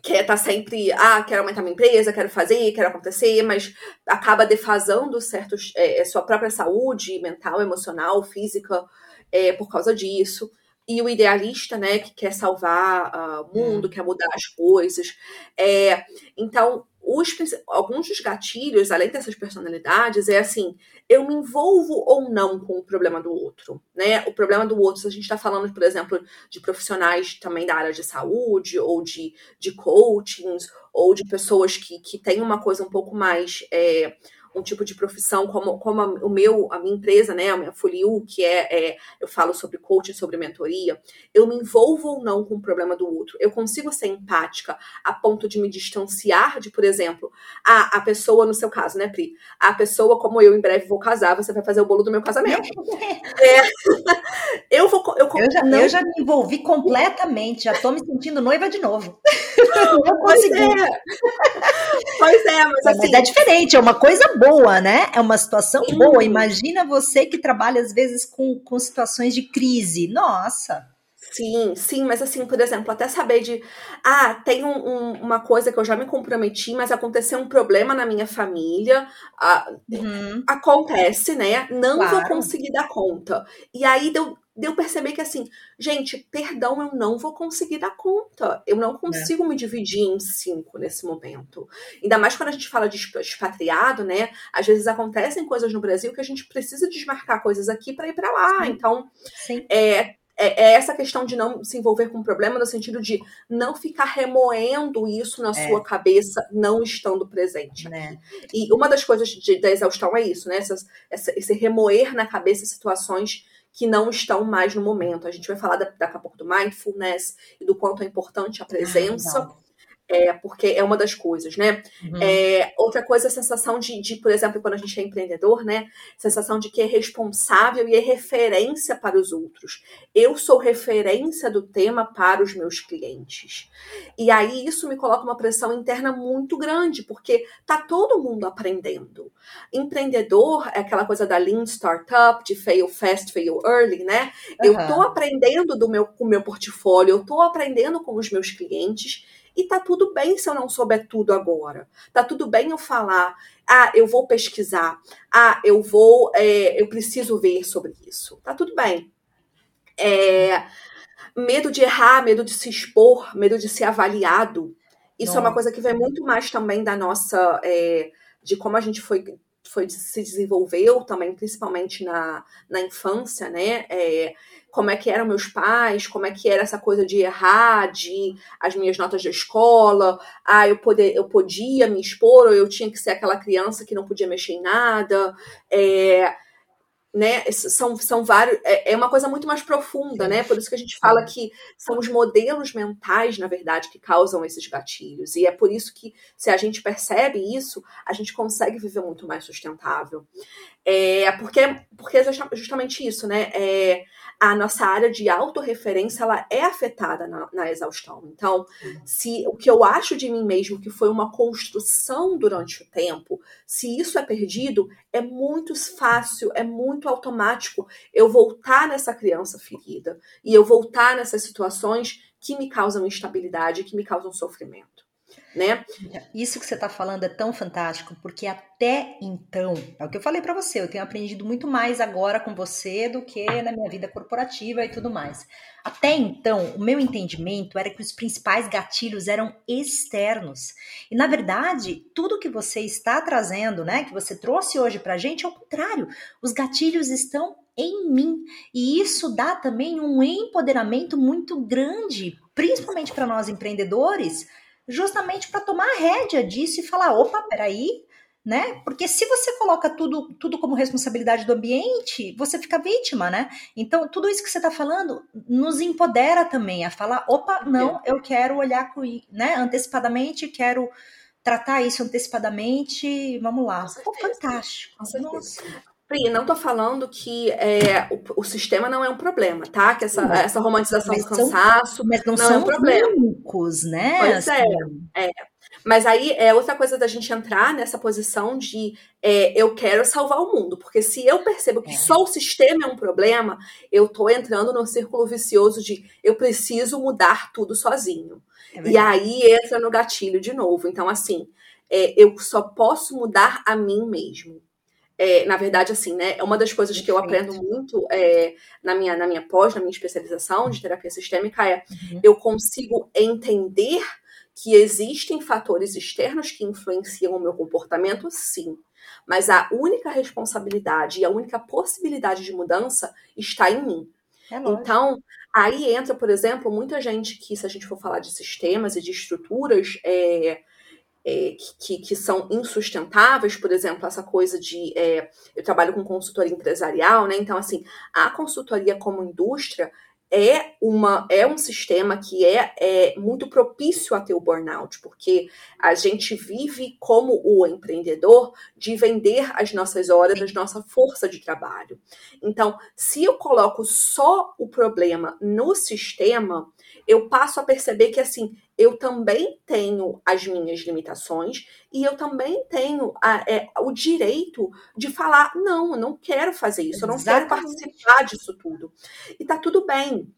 quer estar tá sempre, ah, quero aumentar minha empresa, quero fazer, quero acontecer, mas acaba defasando certos, é, é, sua própria saúde mental, emocional, física, é, por causa disso. E o idealista, né, que quer salvar uh, o mundo, hum. quer mudar as coisas. É, então, os, alguns dos gatilhos, além dessas personalidades, é assim: eu me envolvo ou não com o problema do outro, né? O problema do outro, se a gente está falando, por exemplo, de profissionais também da área de saúde, ou de, de coachings, ou de pessoas que, que têm uma coisa um pouco mais. É, um tipo de profissão como, como a, o meu, a minha empresa, né, a minha Foliu, que é, é, eu falo sobre coaching, sobre mentoria, eu me envolvo ou não com o problema do outro. Eu consigo ser empática a ponto de me distanciar de, por exemplo, a, a pessoa, no seu caso, né, Pri? A pessoa, como eu em breve vou casar, você vai fazer o bolo do meu casamento. *laughs* é, *laughs* eu vou. Eu, eu, já, não... eu já me envolvi completamente, já tô me sentindo noiva de novo. *laughs* Não consegui. Pois é, pois é mas, assim, mas é diferente, é uma coisa boa boa, né? É uma situação Sim. boa. Imagina você que trabalha às vezes com, com situações de crise. Nossa! Sim, sim, mas assim, por exemplo, até saber de. Ah, tem um, um, uma coisa que eu já me comprometi, mas aconteceu um problema na minha família. Ah, uhum. Acontece, né? Não claro. vou conseguir dar conta. E aí deu, de eu perceber que assim, gente, perdão, eu não vou conseguir dar conta. Eu não consigo é. me dividir em cinco nesse momento. Ainda mais quando a gente fala de expatriado, né? Às vezes acontecem coisas no Brasil que a gente precisa desmarcar coisas aqui para ir para lá. Sim. Então, Sim. É, é, é, essa questão de não se envolver com o problema, no sentido de não ficar remoendo isso na é. sua cabeça, não estando presente. Né? E uma das coisas de, da exaustão é isso, né? Essa, essa, esse remoer na cabeça situações que não estão mais no momento. A gente vai falar daqui a pouco do mindfulness e do quanto é importante a presença. É, porque é uma das coisas, né? Uhum. É, outra coisa é a sensação de, de, por exemplo, quando a gente é empreendedor, né? Sensação de que é responsável e é referência para os outros. Eu sou referência do tema para os meus clientes. E aí isso me coloca uma pressão interna muito grande, porque tá todo mundo aprendendo. Empreendedor é aquela coisa da lean startup, de fail fast, fail early, né? Uhum. Eu tô aprendendo do meu, com o meu portfólio, eu tô aprendendo com os meus clientes e tá tudo bem se eu não souber tudo agora. Tá tudo bem eu falar, ah, eu vou pesquisar, ah, eu vou, é, eu preciso ver sobre isso. Tá tudo bem. É, medo de errar, medo de se expor, medo de ser avaliado. Isso Nossa. é uma coisa que vem muito mais também da nossa, é, de como a gente foi foi se desenvolveu também, principalmente na, na infância, né? É, como é que eram meus pais, como é que era essa coisa de errar, de as minhas notas da escola, ah, eu, poder, eu podia me expor, ou eu tinha que ser aquela criança que não podia mexer em nada. É, né, são, são vários, é, é uma coisa muito mais profunda, né? Por isso que a gente fala que são os modelos mentais, na verdade, que causam esses gatilhos. E é por isso que, se a gente percebe isso, a gente consegue viver muito mais sustentável. É porque, porque é justamente isso, né? É, a nossa área de autorreferência ela é afetada na, na, exaustão. Então, se o que eu acho de mim mesmo que foi uma construção durante o tempo, se isso é perdido, é muito fácil, é muito automático eu voltar nessa criança ferida e eu voltar nessas situações que me causam instabilidade, que me causam sofrimento né? Isso que você está falando é tão fantástico, porque até então, é o que eu falei para você, eu tenho aprendido muito mais agora com você do que na minha vida corporativa e tudo mais. Até então, o meu entendimento era que os principais gatilhos eram externos. E na verdade, tudo que você está trazendo, né, que você trouxe hoje pra gente, é o contrário. Os gatilhos estão em mim. E isso dá também um empoderamento muito grande, principalmente para nós empreendedores, justamente para tomar a rédea disso e falar, opa, peraí, né? Porque se você coloca tudo, tudo como responsabilidade do ambiente, você fica vítima, né? Então, tudo isso que você está falando nos empodera também a falar, opa, não, eu quero olhar né, antecipadamente, quero tratar isso antecipadamente, vamos lá. Pô, fantástico. Nossa. Pri, não tô falando que é, o, o, sistema não é um problema, tá? Que essa, essa romantização do cansaço são, mas não, não são é um problema. únicos, né? Pois é, assim. é. Mas aí é outra coisa da gente entrar nessa posição de é, eu quero salvar o mundo, porque se eu percebo que é. só o sistema é um problema, eu tô entrando num círculo vicioso de eu preciso mudar tudo sozinho. É e aí entra no gatilho de novo. Então, assim, é, eu só posso mudar a mim mesmo. É, na verdade, assim, né? É uma das coisas que eu aprendo muito é, na, minha, na minha pós, na minha especialização de terapia sistêmica é uhum. eu consigo entender que existem fatores externos que influenciam o meu comportamento, sim. Mas a única responsabilidade e a única possibilidade de mudança está em mim. É então, aí entra, por exemplo, muita gente que, se a gente for falar de sistemas e de estruturas, é, é, que, que, são insustentáveis, por exemplo, essa coisa de. É, eu trabalho com consultoria empresarial, né? Então, assim, a consultoria como indústria é, uma, é um sistema que é, é muito propício a ter o burnout, porque a gente vive como o empreendedor de vender as nossas horas, a nossa força de trabalho. Então, se eu coloco só o problema no sistema, eu passo a perceber que assim eu também tenho as minhas limitações e eu também tenho a, é, o direito de falar não, eu não quero fazer isso, eu não Exatamente. quero participar disso tudo. E tá tudo bem.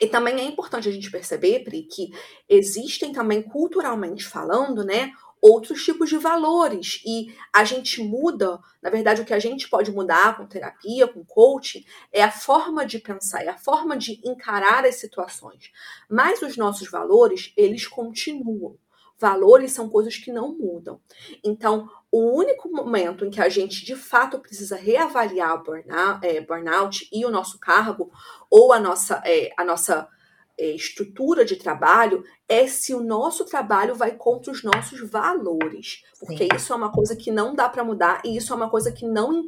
E também é importante a gente perceber, Pri, que existem também culturalmente falando, né, outros tipos de valores. E a gente muda, na verdade, o que a gente pode mudar com terapia, com coaching, é a forma de pensar, é a forma de encarar as situações. Mas os nossos valores, eles continuam. Valores são coisas que não mudam. Então, o único momento em que a gente de fato precisa reavaliar o burnout, é, burnout e o nosso cargo, ou a nossa, é, a nossa estrutura de trabalho é se o nosso trabalho vai contra os nossos valores. Porque Sim. isso é uma coisa que não dá para mudar e isso é uma coisa que não,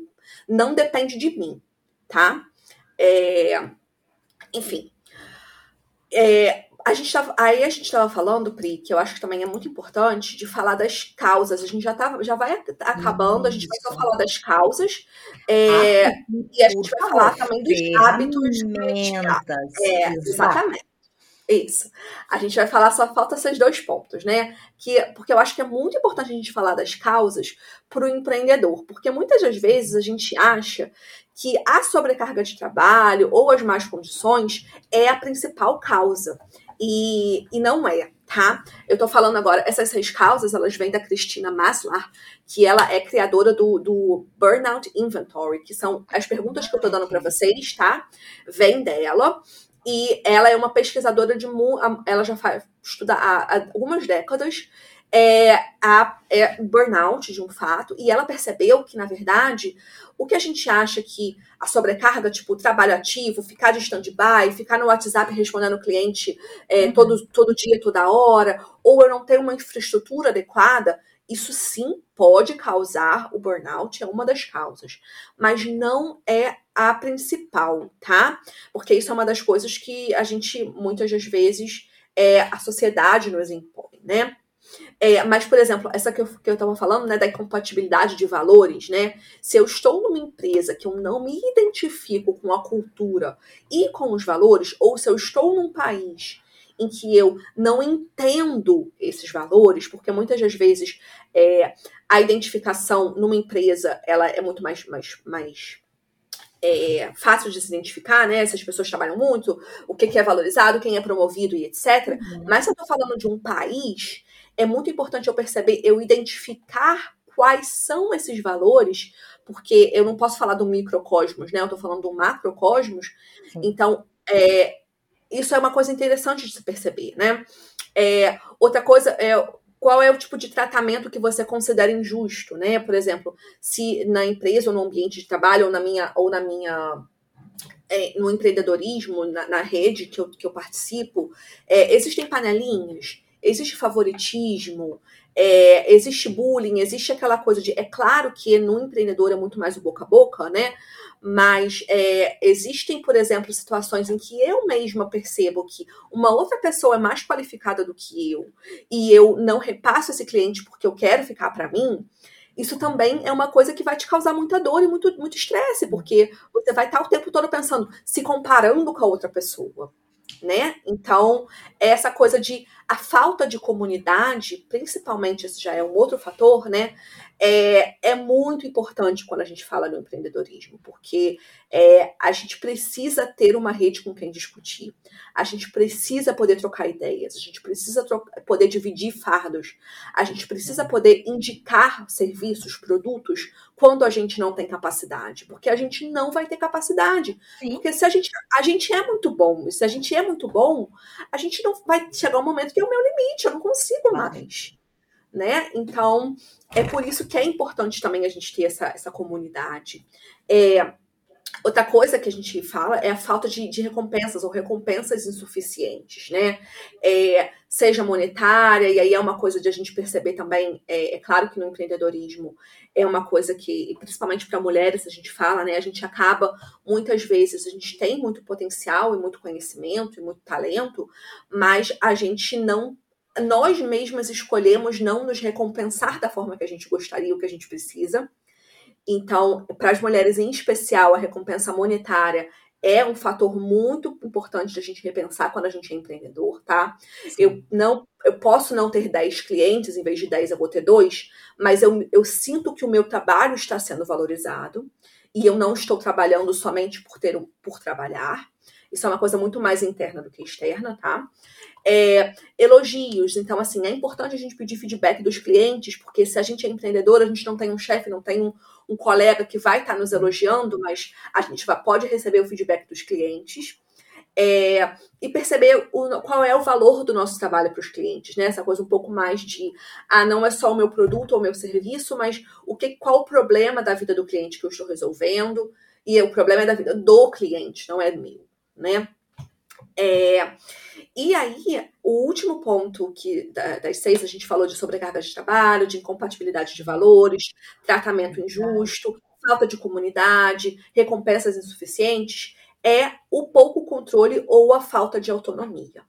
não depende de mim, tá? É, enfim. É, a gente tava, aí a gente estava falando, Pri, que eu acho que também é muito importante de falar das causas. A gente já, tá, já vai acabando, a gente vai só falar das causas. É, ah, e a gente vai falar também dos hábitos. É, exatamente. Isso. A gente vai falar, só falta esses dois pontos, né? Que, porque eu acho que é muito importante a gente falar das causas para o empreendedor. Porque muitas das vezes a gente acha que a sobrecarga de trabalho ou as más condições é a principal causa. E, e não é, tá? Eu tô falando agora, essas seis causas, elas vêm da Cristina Maslar, que ela é criadora do, do Burnout Inventory, que são as perguntas que eu tô dando para vocês, tá? Vem dela. E ela é uma pesquisadora de. Ela já faz, estuda há, há algumas décadas é, a é, burnout de um fato, e ela percebeu que, na verdade, o que a gente acha que a sobrecarga, tipo trabalho ativo, ficar de stand-by, ficar no WhatsApp respondendo o cliente é, uhum. todo, todo dia, toda hora, ou eu não tenho uma infraestrutura adequada, isso sim pode causar o burnout, é uma das causas, mas não é a principal, tá? Porque isso é uma das coisas que a gente muitas das vezes é, a sociedade nos impõe, né? É, mas, por exemplo, essa que eu, que eu tava falando, né, da incompatibilidade de valores, né? Se eu estou numa empresa que eu não me identifico com a cultura e com os valores, ou se eu estou num país em que eu não entendo esses valores, porque muitas das vezes é, a identificação numa empresa ela é muito mais, mais, mais é, fácil de se identificar, né? Se as pessoas trabalham muito, o que, que é valorizado, quem é promovido e etc. Uhum. Mas se eu estou falando de um país, é muito importante eu perceber, eu identificar quais são esses valores, porque eu não posso falar do microcosmos, né? Eu estou falando do macrocosmos. Sim. Então, é, isso é uma coisa interessante de se perceber, né? É, outra coisa é qual é o tipo de tratamento que você considera injusto, né? Por exemplo, se na empresa ou no ambiente de trabalho ou na minha ou na minha é, no empreendedorismo, na, na, rede que eu, que eu participo, é, existem panelinhas, existe favoritismo, é, existe bullying, existe aquela coisa de. É claro que no empreendedor é muito mais o boca a boca, né? Mas é, existem, por exemplo, situações em que eu mesma percebo que uma outra pessoa é mais qualificada do que eu e eu não repasso esse cliente porque eu quero ficar para mim. Isso também é uma coisa que vai te causar muita dor e muito muito estresse, porque você vai estar o tempo todo pensando, se comparando com a outra pessoa né? Então, essa coisa de a falta de comunidade, principalmente esse já é um outro fator, né? É, é muito importante quando a gente fala no empreendedorismo, porque é, a gente precisa ter uma rede com quem discutir, a gente precisa poder trocar ideias, a gente precisa poder dividir fardos, a gente precisa poder indicar serviços, produtos, quando a gente não tem capacidade, porque a gente não vai ter capacidade. Sim. Porque se a gente, a gente é muito bom, se a gente é muito bom, a gente não vai chegar um momento que é o meu limite, eu não consigo mais. Né? Então, é por isso que é importante também a gente ter essa, essa comunidade. É, Outra coisa que a gente fala é a falta de, de recompensas ou recompensas insuficientes, né? É, seja monetária, e aí é uma coisa de a gente perceber também, é, é claro que no empreendedorismo é uma coisa que, principalmente para mulheres, a gente fala, né? A gente acaba, muitas vezes, a gente tem muito potencial e muito conhecimento e muito talento, mas a gente não nós mesmas escolhemos não nos recompensar da forma que a gente gostaria, o que a gente precisa. Então, para as mulheres em especial, a recompensa monetária é um fator muito importante da gente repensar quando a gente é empreendedor, tá? Eu não eu posso não ter 10 clientes, em vez de 10 eu vou ter dois, mas eu, eu sinto que o meu trabalho está sendo valorizado e eu não estou trabalhando somente por ter por trabalhar. Isso é uma coisa muito mais interna do que externa, tá? É, elogios. Então, assim, é importante a gente pedir feedback dos clientes, porque se a gente é empreendedor, a gente não tem um chefe, não tem um, um colega que vai estar nos elogiando, mas a gente vai, pode receber o feedback dos clientes. É, e perceber o, qual é o valor do nosso trabalho para os clientes, né? Essa coisa um pouco mais de, ah, não é só o meu produto ou o meu serviço, mas o que, qual o problema da vida do cliente que eu estou resolvendo, e o problema é da vida do cliente, não é meu, né? É, e aí, o último ponto que das seis a gente falou de sobrecarga de trabalho, de incompatibilidade de valores, tratamento injusto, falta de comunidade, recompensas insuficientes, é o pouco controle ou a falta de autonomia.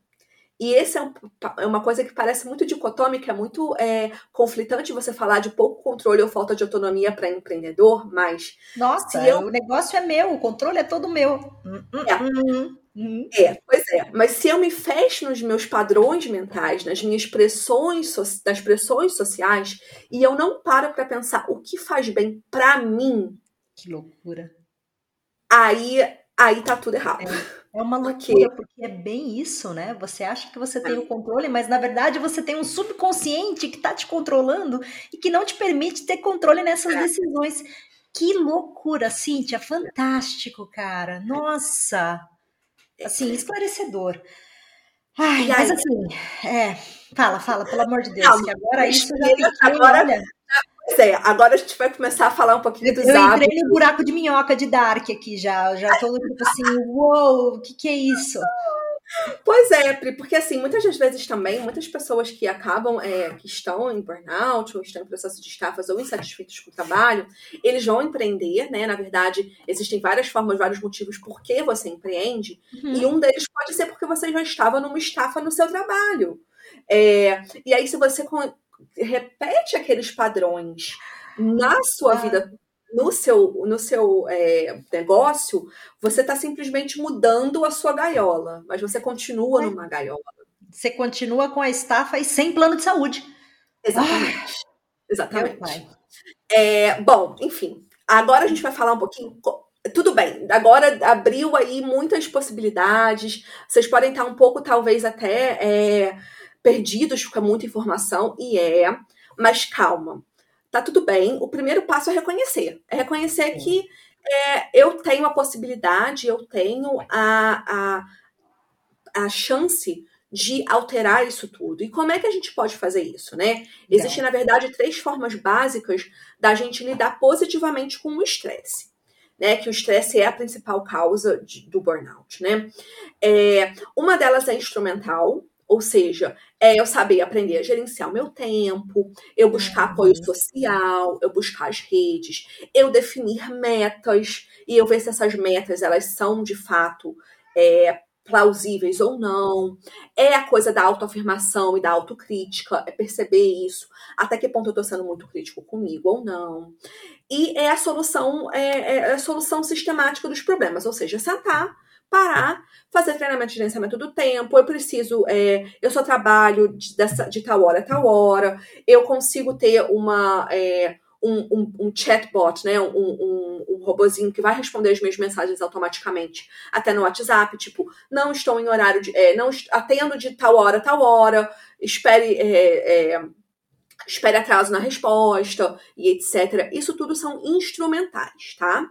E esse é, um, é, uma coisa que parece muito dicotômica, é muito é, conflitante você falar de pouco controle ou falta de autonomia para empreendedor, mas. Nossa, eu... o negócio é meu, o controle é todo meu. Hum, hum, é. Hum, hum. é, pois é. Mas se eu me fecho nos meus padrões mentais, nas minhas pressões, nas pressões sociais, e eu não paro para pensar o que faz bem para mim. Que loucura. Aí, aí tá tudo errado. É. É uma loucura, porque é bem isso, né? Você acha que você tem o controle, mas na verdade você tem um subconsciente que está te controlando e que não te permite ter controle nessas é. decisões. Que loucura, Cíntia, fantástico, cara. Nossa, assim, esclarecedor. Ai, mas assim, é, fala, fala, pelo amor de Deus, não, que agora isso já fiquei, agora, olha... Pois é, agora a gente vai começar a falar um pouquinho dos eu hábitos. Eu entrei no buraco de minhoca de Dark aqui já, já tô tipo assim, uou, o que que é isso? Pois é, Pri, porque assim, muitas das vezes também, muitas pessoas que acabam, é, que estão em burnout, ou estão em processo de estafas, ou insatisfeitos com o trabalho, eles vão empreender, né? Na verdade, existem várias formas, vários motivos por que você empreende, uhum. e um deles pode ser porque você já estava numa estafa no seu trabalho. É, e aí, se você repete aqueles padrões na sua vida, no seu, no seu é, negócio, você está simplesmente mudando a sua gaiola, mas você continua é. numa gaiola. Você continua com a estafa e sem plano de saúde. Exatamente. Ah, Exatamente. É, bom, enfim, agora a gente vai falar um pouquinho. Tudo bem, agora abriu aí muitas possibilidades. Vocês podem estar um pouco, talvez, até é, perdidos com muita informação, e é, mas calma, tá tudo bem. O primeiro passo é reconhecer. É reconhecer que é, eu tenho a possibilidade, eu tenho a, a, a chance de alterar isso tudo. E como é que a gente pode fazer isso, né? Existem, na verdade, três formas básicas da gente lidar positivamente com o estresse. Né, que o estresse é a principal causa de, do burnout, né? É, uma delas é instrumental, ou seja, é eu saber aprender a gerenciar o meu tempo, eu buscar uhum. apoio social, eu buscar as redes, eu definir metas e eu ver se essas metas elas são de fato é, plausíveis ou não. É a coisa da autoafirmação e da autocrítica, é perceber isso, até que ponto eu estou sendo muito crítico comigo ou não. E é a solução, é, é a solução sistemática dos problemas, ou seja, sentar parar, fazer treinamento de gerenciamento do tempo, eu preciso, é, eu só trabalho de, dessa, de tal hora a tal hora, eu consigo ter uma. É, um, um, um, chatbot, né? Um, um, um robozinho que vai responder as minhas mensagens automaticamente, até no WhatsApp, tipo, não estou em horário de. É, não atendo de tal hora a tal hora, espere. É, é, espere atraso na resposta e etc. Isso tudo são instrumentais, tá?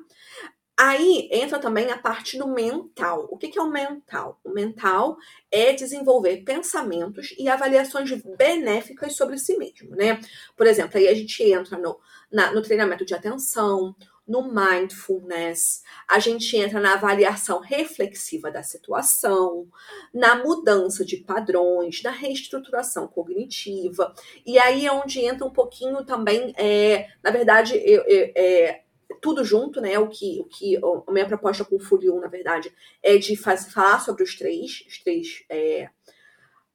Aí entra também a parte do mental. O que é o mental? O mental é desenvolver pensamentos e avaliações benéficas sobre si mesmo, né? Por exemplo, aí a gente entra no, na, no treinamento de atenção, no mindfulness, a gente entra na avaliação reflexiva da situação, na mudança de padrões, na reestruturação cognitiva. E aí é onde entra um pouquinho também, é, na verdade, eu, é, tudo junto, né? O que, o que a minha proposta com o 1, na verdade, é de fazer, falar sobre os três, os três, é,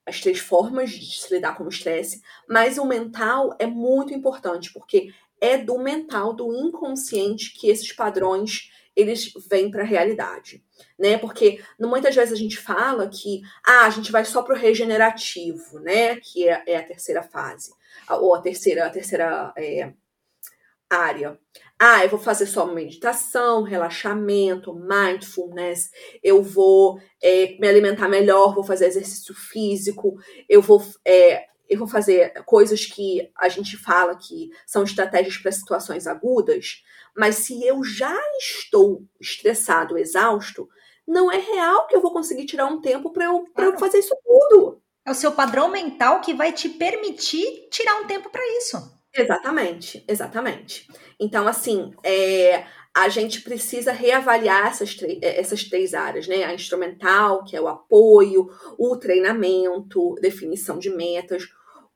as três formas de se lidar com o estresse, mas o mental é muito importante, porque é do mental, do inconsciente, que esses padrões eles vêm para a realidade, né? Porque muitas vezes a gente fala que ah, a gente vai só para o regenerativo, né? Que é, é, a terceira fase, ou a terceira, a terceira é, área. Ah, eu vou fazer só meditação, relaxamento, mindfulness, eu vou é, me alimentar melhor, vou fazer exercício físico, eu vou, é, eu vou fazer coisas que a gente fala que são estratégias para situações agudas, mas se eu já estou estressado, exausto, não é real que eu vou conseguir tirar um tempo para eu, eu fazer isso tudo. É o seu padrão mental que vai te permitir tirar um tempo para isso. Exatamente, exatamente. Então, assim, é, a gente precisa reavaliar essas, é, essas três áreas, né? A instrumental, que é o apoio, o treinamento, definição de metas,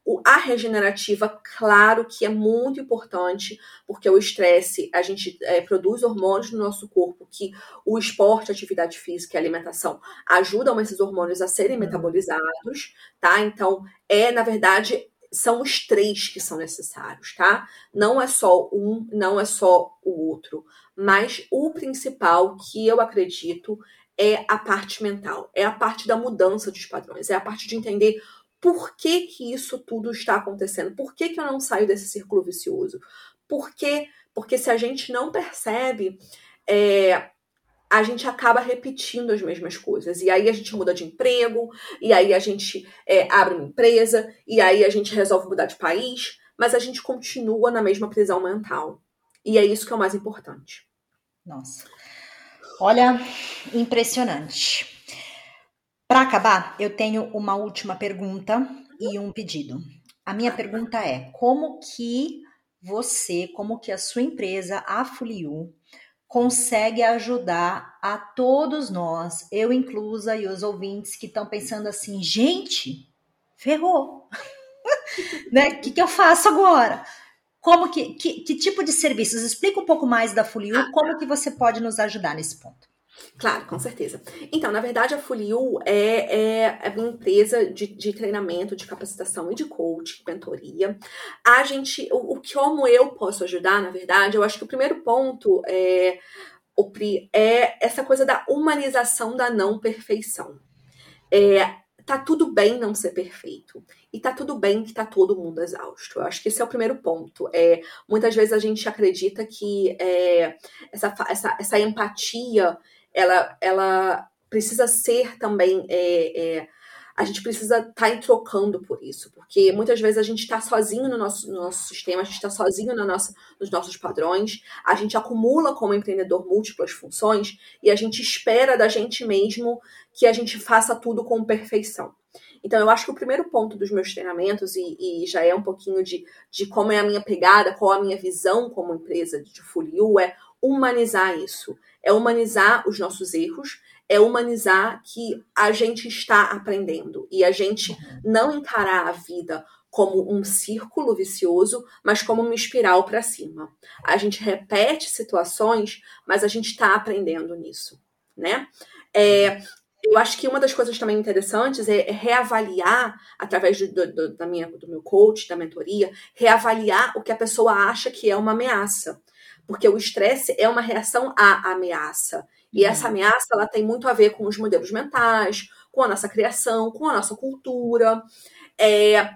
O, a regenerativa, claro que é muito importante, porque o estresse, a gente é, produz hormônios no nosso corpo, que o esporte, a atividade física e a alimentação ajudam esses hormônios a serem uhum. metabolizados, tá? Então, é, na verdade, são os três que são necessários, tá? Não é só um, não é só o outro. Mas o principal que eu acredito é a parte mental, é a parte da mudança dos padrões, é a parte de entender por que, que isso tudo está acontecendo? Por que, que eu não saio desse círculo vicioso? Por quê? Porque se a gente não percebe, é, a gente acaba repetindo as mesmas coisas. E aí a gente muda de emprego, e aí a gente é, abre uma empresa, e aí a gente resolve mudar de país, mas a gente continua na mesma prisão mental. E é isso que é o mais importante. Nossa. Olha, impressionante. Para acabar, eu tenho uma última pergunta e um pedido. A minha pergunta é: como que você, como que a sua empresa, a Fuliu, consegue ajudar a todos nós, eu inclusa e os ouvintes que estão pensando assim, gente, ferrou, *laughs* né? O que, que eu faço agora? Como que, que, que tipo de serviços? Explica um pouco mais da Fuliu, como que você pode nos ajudar nesse ponto. Claro, com certeza. Então, na verdade, a Fuliu é, é, é uma empresa de, de treinamento, de capacitação e de coaching, mentoria. A gente, o, o como eu posso ajudar, na verdade, eu acho que o primeiro ponto é, o Pri, é essa coisa da humanização da não perfeição. É, tá tudo bem não ser perfeito. E tá tudo bem que tá todo mundo exausto. Eu acho que esse é o primeiro ponto. É, muitas vezes a gente acredita que é, essa, essa, essa empatia ela, ela precisa ser também. É, é, a gente precisa estar tá trocando por isso, porque muitas vezes a gente está sozinho no nosso, no nosso sistema, a gente está sozinho na nossa, nos nossos padrões, a gente acumula como empreendedor múltiplas funções e a gente espera da gente mesmo que a gente faça tudo com perfeição. Então, eu acho que o primeiro ponto dos meus treinamentos, e, e, já é um pouquinho de, de como é a minha pegada, qual a minha visão como empresa de Fuliu, é humanizar isso é humanizar os nossos erros, é humanizar que a gente está aprendendo e a gente uhum. não encarar a vida como um círculo vicioso, mas como uma espiral para cima. A gente repete situações, mas a gente está aprendendo nisso, né? É, eu acho que uma das coisas também interessantes é, reavaliar, através do, do, da minha, do meu coach, da mentoria, reavaliar o que a pessoa acha que é uma ameaça. Porque o estresse é uma reação à ameaça. E uhum. essa ameaça ela tem muito a ver com os modelos mentais, com a nossa criação, com a nossa cultura. É,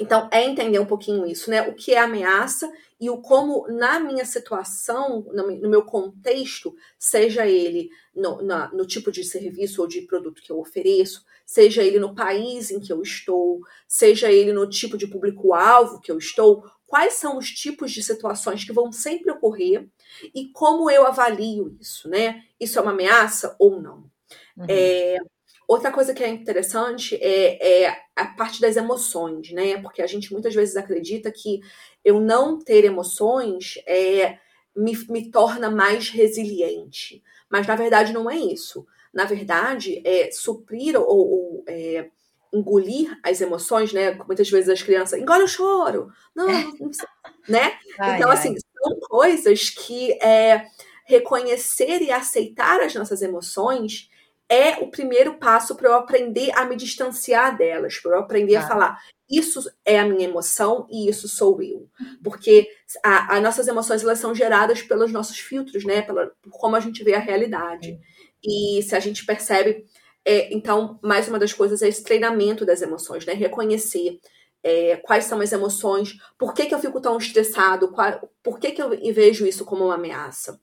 então, é entender um pouquinho isso, né? O que é ameaça e o como, na minha situação, no meu contexto, seja ele no, na, no tipo de serviço ou de produto que eu ofereço, seja ele no país em que eu estou, seja ele no tipo de público-alvo que eu estou, quais são os tipos de situações que vão sempre ocorrer e como eu avalio isso, né? Isso é uma ameaça ou não? Uhum. É, outra coisa que é interessante é, é, a parte das emoções, né? Porque a gente muitas vezes acredita que eu não ter emoções é, me, me torna mais resiliente. Mas na verdade não é isso. Na verdade, é suprir ou, ou é, engolir as emoções, né? Muitas vezes as crianças, engole o choro. Não, é. não né? *laughs* Ai, então, assim, ai. são coisas que é, reconhecer e aceitar as nossas emoções é o primeiro passo para eu aprender a me distanciar delas, para eu aprender ah. a falar. Isso é a minha emoção e isso sou eu. Porque as nossas emoções elas são geradas pelos nossos filtros, né? Pela, por como a gente vê a realidade. E se a gente percebe é, então, mais uma das coisas é esse treinamento das emoções, né? Reconhecer é, quais são as emoções, por que, que eu fico tão estressado, qual, por que, que eu vejo isso como uma ameaça.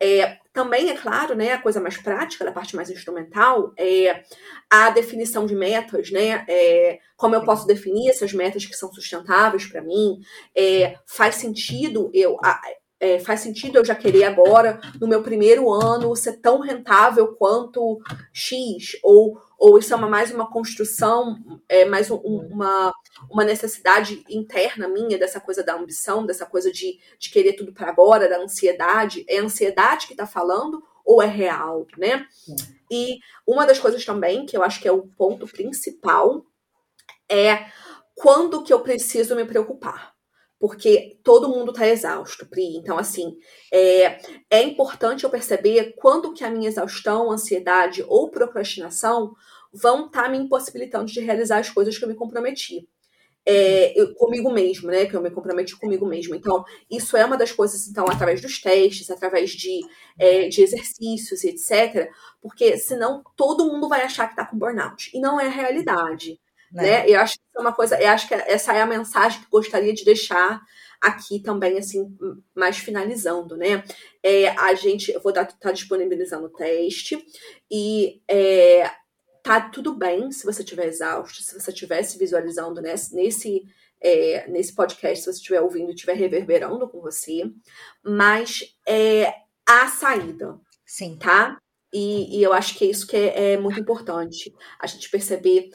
É, também, é claro, né, a coisa mais prática, da parte mais instrumental, é a definição de metas, né? É, como eu posso definir essas metas que são sustentáveis para mim? É, faz sentido eu. A, é, faz sentido eu já querer agora, no meu primeiro ano, ser tão rentável quanto X? Ou, ou isso é uma, mais uma construção, é mais um, uma, uma necessidade interna minha, dessa coisa da ambição, dessa coisa de, de querer tudo para agora, da ansiedade? É a ansiedade que está falando ou é real, né? E uma das coisas também, que eu acho que é o ponto principal, é quando que eu preciso me preocupar? Porque todo mundo está exausto, Pri. Então, assim, é, é importante eu perceber quando que a minha exaustão, ansiedade ou procrastinação vão estar tá me impossibilitando de realizar as coisas que eu me comprometi é, eu, comigo mesmo, né? Que eu me comprometi comigo mesmo. Então, isso é uma das coisas, então, através dos testes, através de, é, de exercícios, etc. Porque senão todo mundo vai achar que tá com burnout. E não é a realidade. É. Né? Eu acho que é uma coisa, eu acho que essa é a mensagem que gostaria de deixar aqui também, assim, mais finalizando, né? É, a gente, eu vou estar tá disponibilizando o teste e é, tá tudo bem se você estiver exausto, se você estiver se visualizando nesse, nesse, é, nesse podcast, se você estiver ouvindo e estiver reverberando com você, mas é a saída. Sim. Tá? E, e eu acho que é isso que é, é muito importante. A gente perceber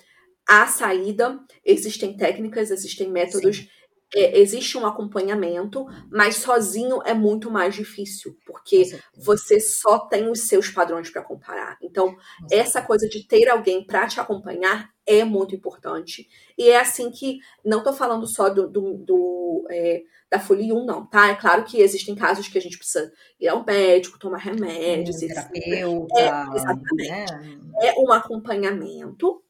a saída, existem técnicas, existem métodos, Sim é, existe um acompanhamento, mas sozinho é muito mais difícil, porque você só tem os seus padrões para comparar. Então, essa coisa de ter alguém para te acompanhar é muito importante. E é assim que, não estou falando só do, do, do é, da folia 1, não, tá? É claro que existem casos que a gente precisa ir ao médico, tomar remédios, um terapeuta, é, exatamente. Né? É um acompanhamento,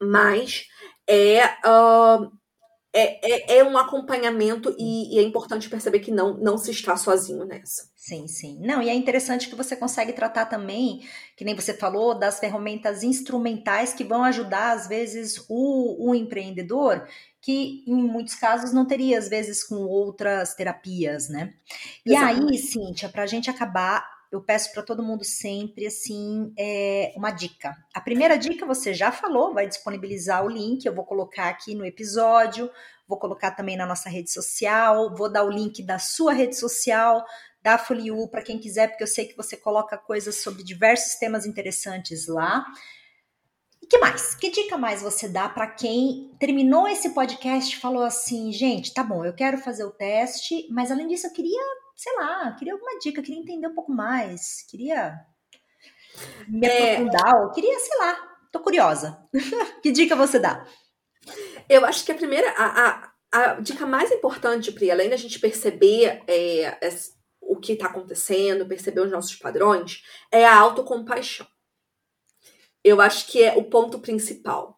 mas é. Uh, é, é, é um acompanhamento e, e, é importante perceber que não, não se está sozinho nessa. Sim, sim. Não, e é interessante que você consegue tratar também, que nem você falou, das ferramentas instrumentais que vão ajudar, às vezes, o, o empreendedor, que em muitos casos não teria, às vezes, com outras terapias, né? E Exatamente. aí, Cíntia, para a gente acabar, eu peço para todo mundo sempre assim é, uma dica. A primeira dica você já falou, vai disponibilizar o link, eu vou colocar aqui no episódio, vou colocar também na nossa rede social, vou dar o link da sua rede social, da Foliu, para quem quiser, porque eu sei que você coloca coisas sobre diversos temas interessantes lá. E que mais? Que dica mais você dá para quem terminou esse podcast e falou assim, gente, tá bom, eu quero fazer o teste, mas além disso eu queria sei lá, queria alguma dica, queria entender um pouco mais, queria me é... aprofundar, ou queria, sei lá, tô curiosa. *laughs* que dica você dá? Eu acho que a primeira, a, a, a dica mais importante, Pri, além da gente perceber é, o que está acontecendo, perceber os nossos padrões, é a autocompaixão. Eu acho que é o ponto principal.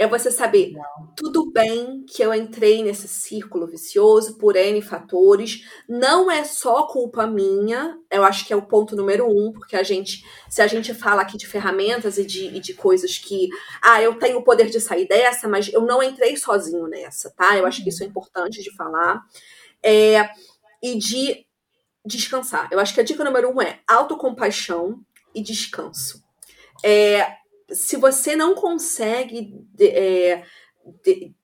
É você saber, não. tudo bem que eu entrei nesse círculo vicioso por N fatores, não é só culpa minha, eu acho que é o ponto número um, porque a gente, se a gente fala aqui de ferramentas e de, e de coisas que, ah, eu tenho o poder de sair dessa, mas eu não entrei sozinho nessa, tá? Eu acho que isso é uhum. importante de falar. É, e de descansar. Eu acho que a dica número um é autocompaixão e descanso. É, se você não consegue é,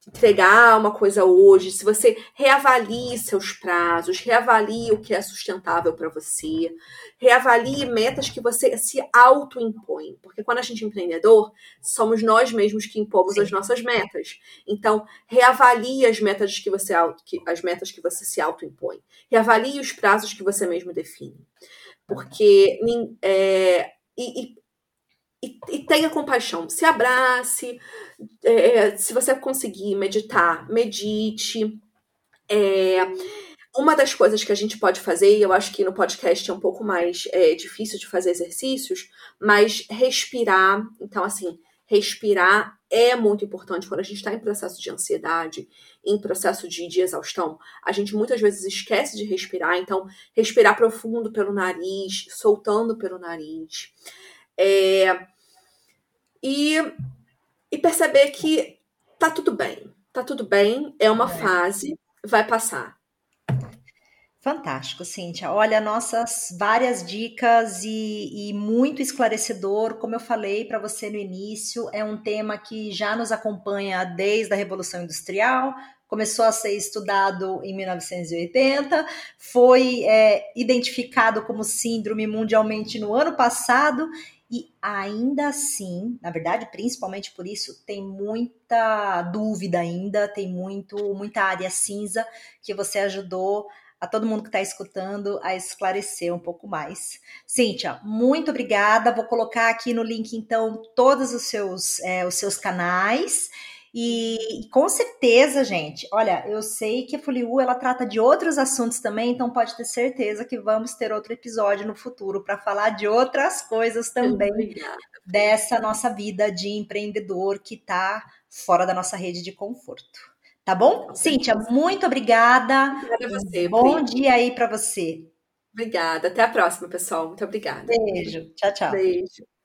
entregar uma coisa hoje, se você reavalie seus prazos, reavalie o que é sustentável para você, reavalie metas que você se auto-impõe. Porque quando a gente é empreendedor, somos nós mesmos que impomos Sim. as nossas metas. Então, reavalie as metas que você que, as metas que você se auto-impõe. Reavalie os prazos que você mesmo define. Porque é, e, e e, e tenha compaixão. Se abrace. É, se você conseguir meditar, medite. É, uma das coisas que a gente pode fazer, e eu acho que no podcast é um pouco mais é, difícil de fazer exercícios, mas respirar. Então, assim, respirar é muito importante quando a gente está em processo de ansiedade, em processo de, de, exaustão. A gente muitas vezes esquece de respirar, então, respirar profundo pelo nariz, soltando pelo nariz. É, e, e perceber que tá tudo bem. Tá tudo bem, é uma é. fase, vai passar. Fantástico, Cíntia. Olha, nossas várias dicas e, e muito esclarecedor. Como eu falei para você no início, é um tema que já nos acompanha desde a Revolução Industrial, começou a ser estudado em 1980, foi é, identificado como síndrome mundialmente no ano passado e ainda assim, na verdade, principalmente por isso, tem muita dúvida ainda, tem muito, muita área cinza que você ajudou a todo mundo que está escutando a esclarecer um pouco mais. Cíntia, muito obrigada. Vou colocar aqui no link, então, todos os seus, é, os seus canais. E, com certeza, gente, olha, eu sei que a Foliu ela trata de outros assuntos também, então pode ter certeza que vamos ter outro episódio no futuro para falar de outras coisas também Obrigada. dessa nossa vida de empreendedor que está fora da nossa rede de conforto. Tá bom? Cíntia, muito obrigada. Obrigada a você. Bom dia aí para você. Obrigada. Até a próxima, pessoal. Muito obrigada. Beijo. Tchau, tchau. Beijo.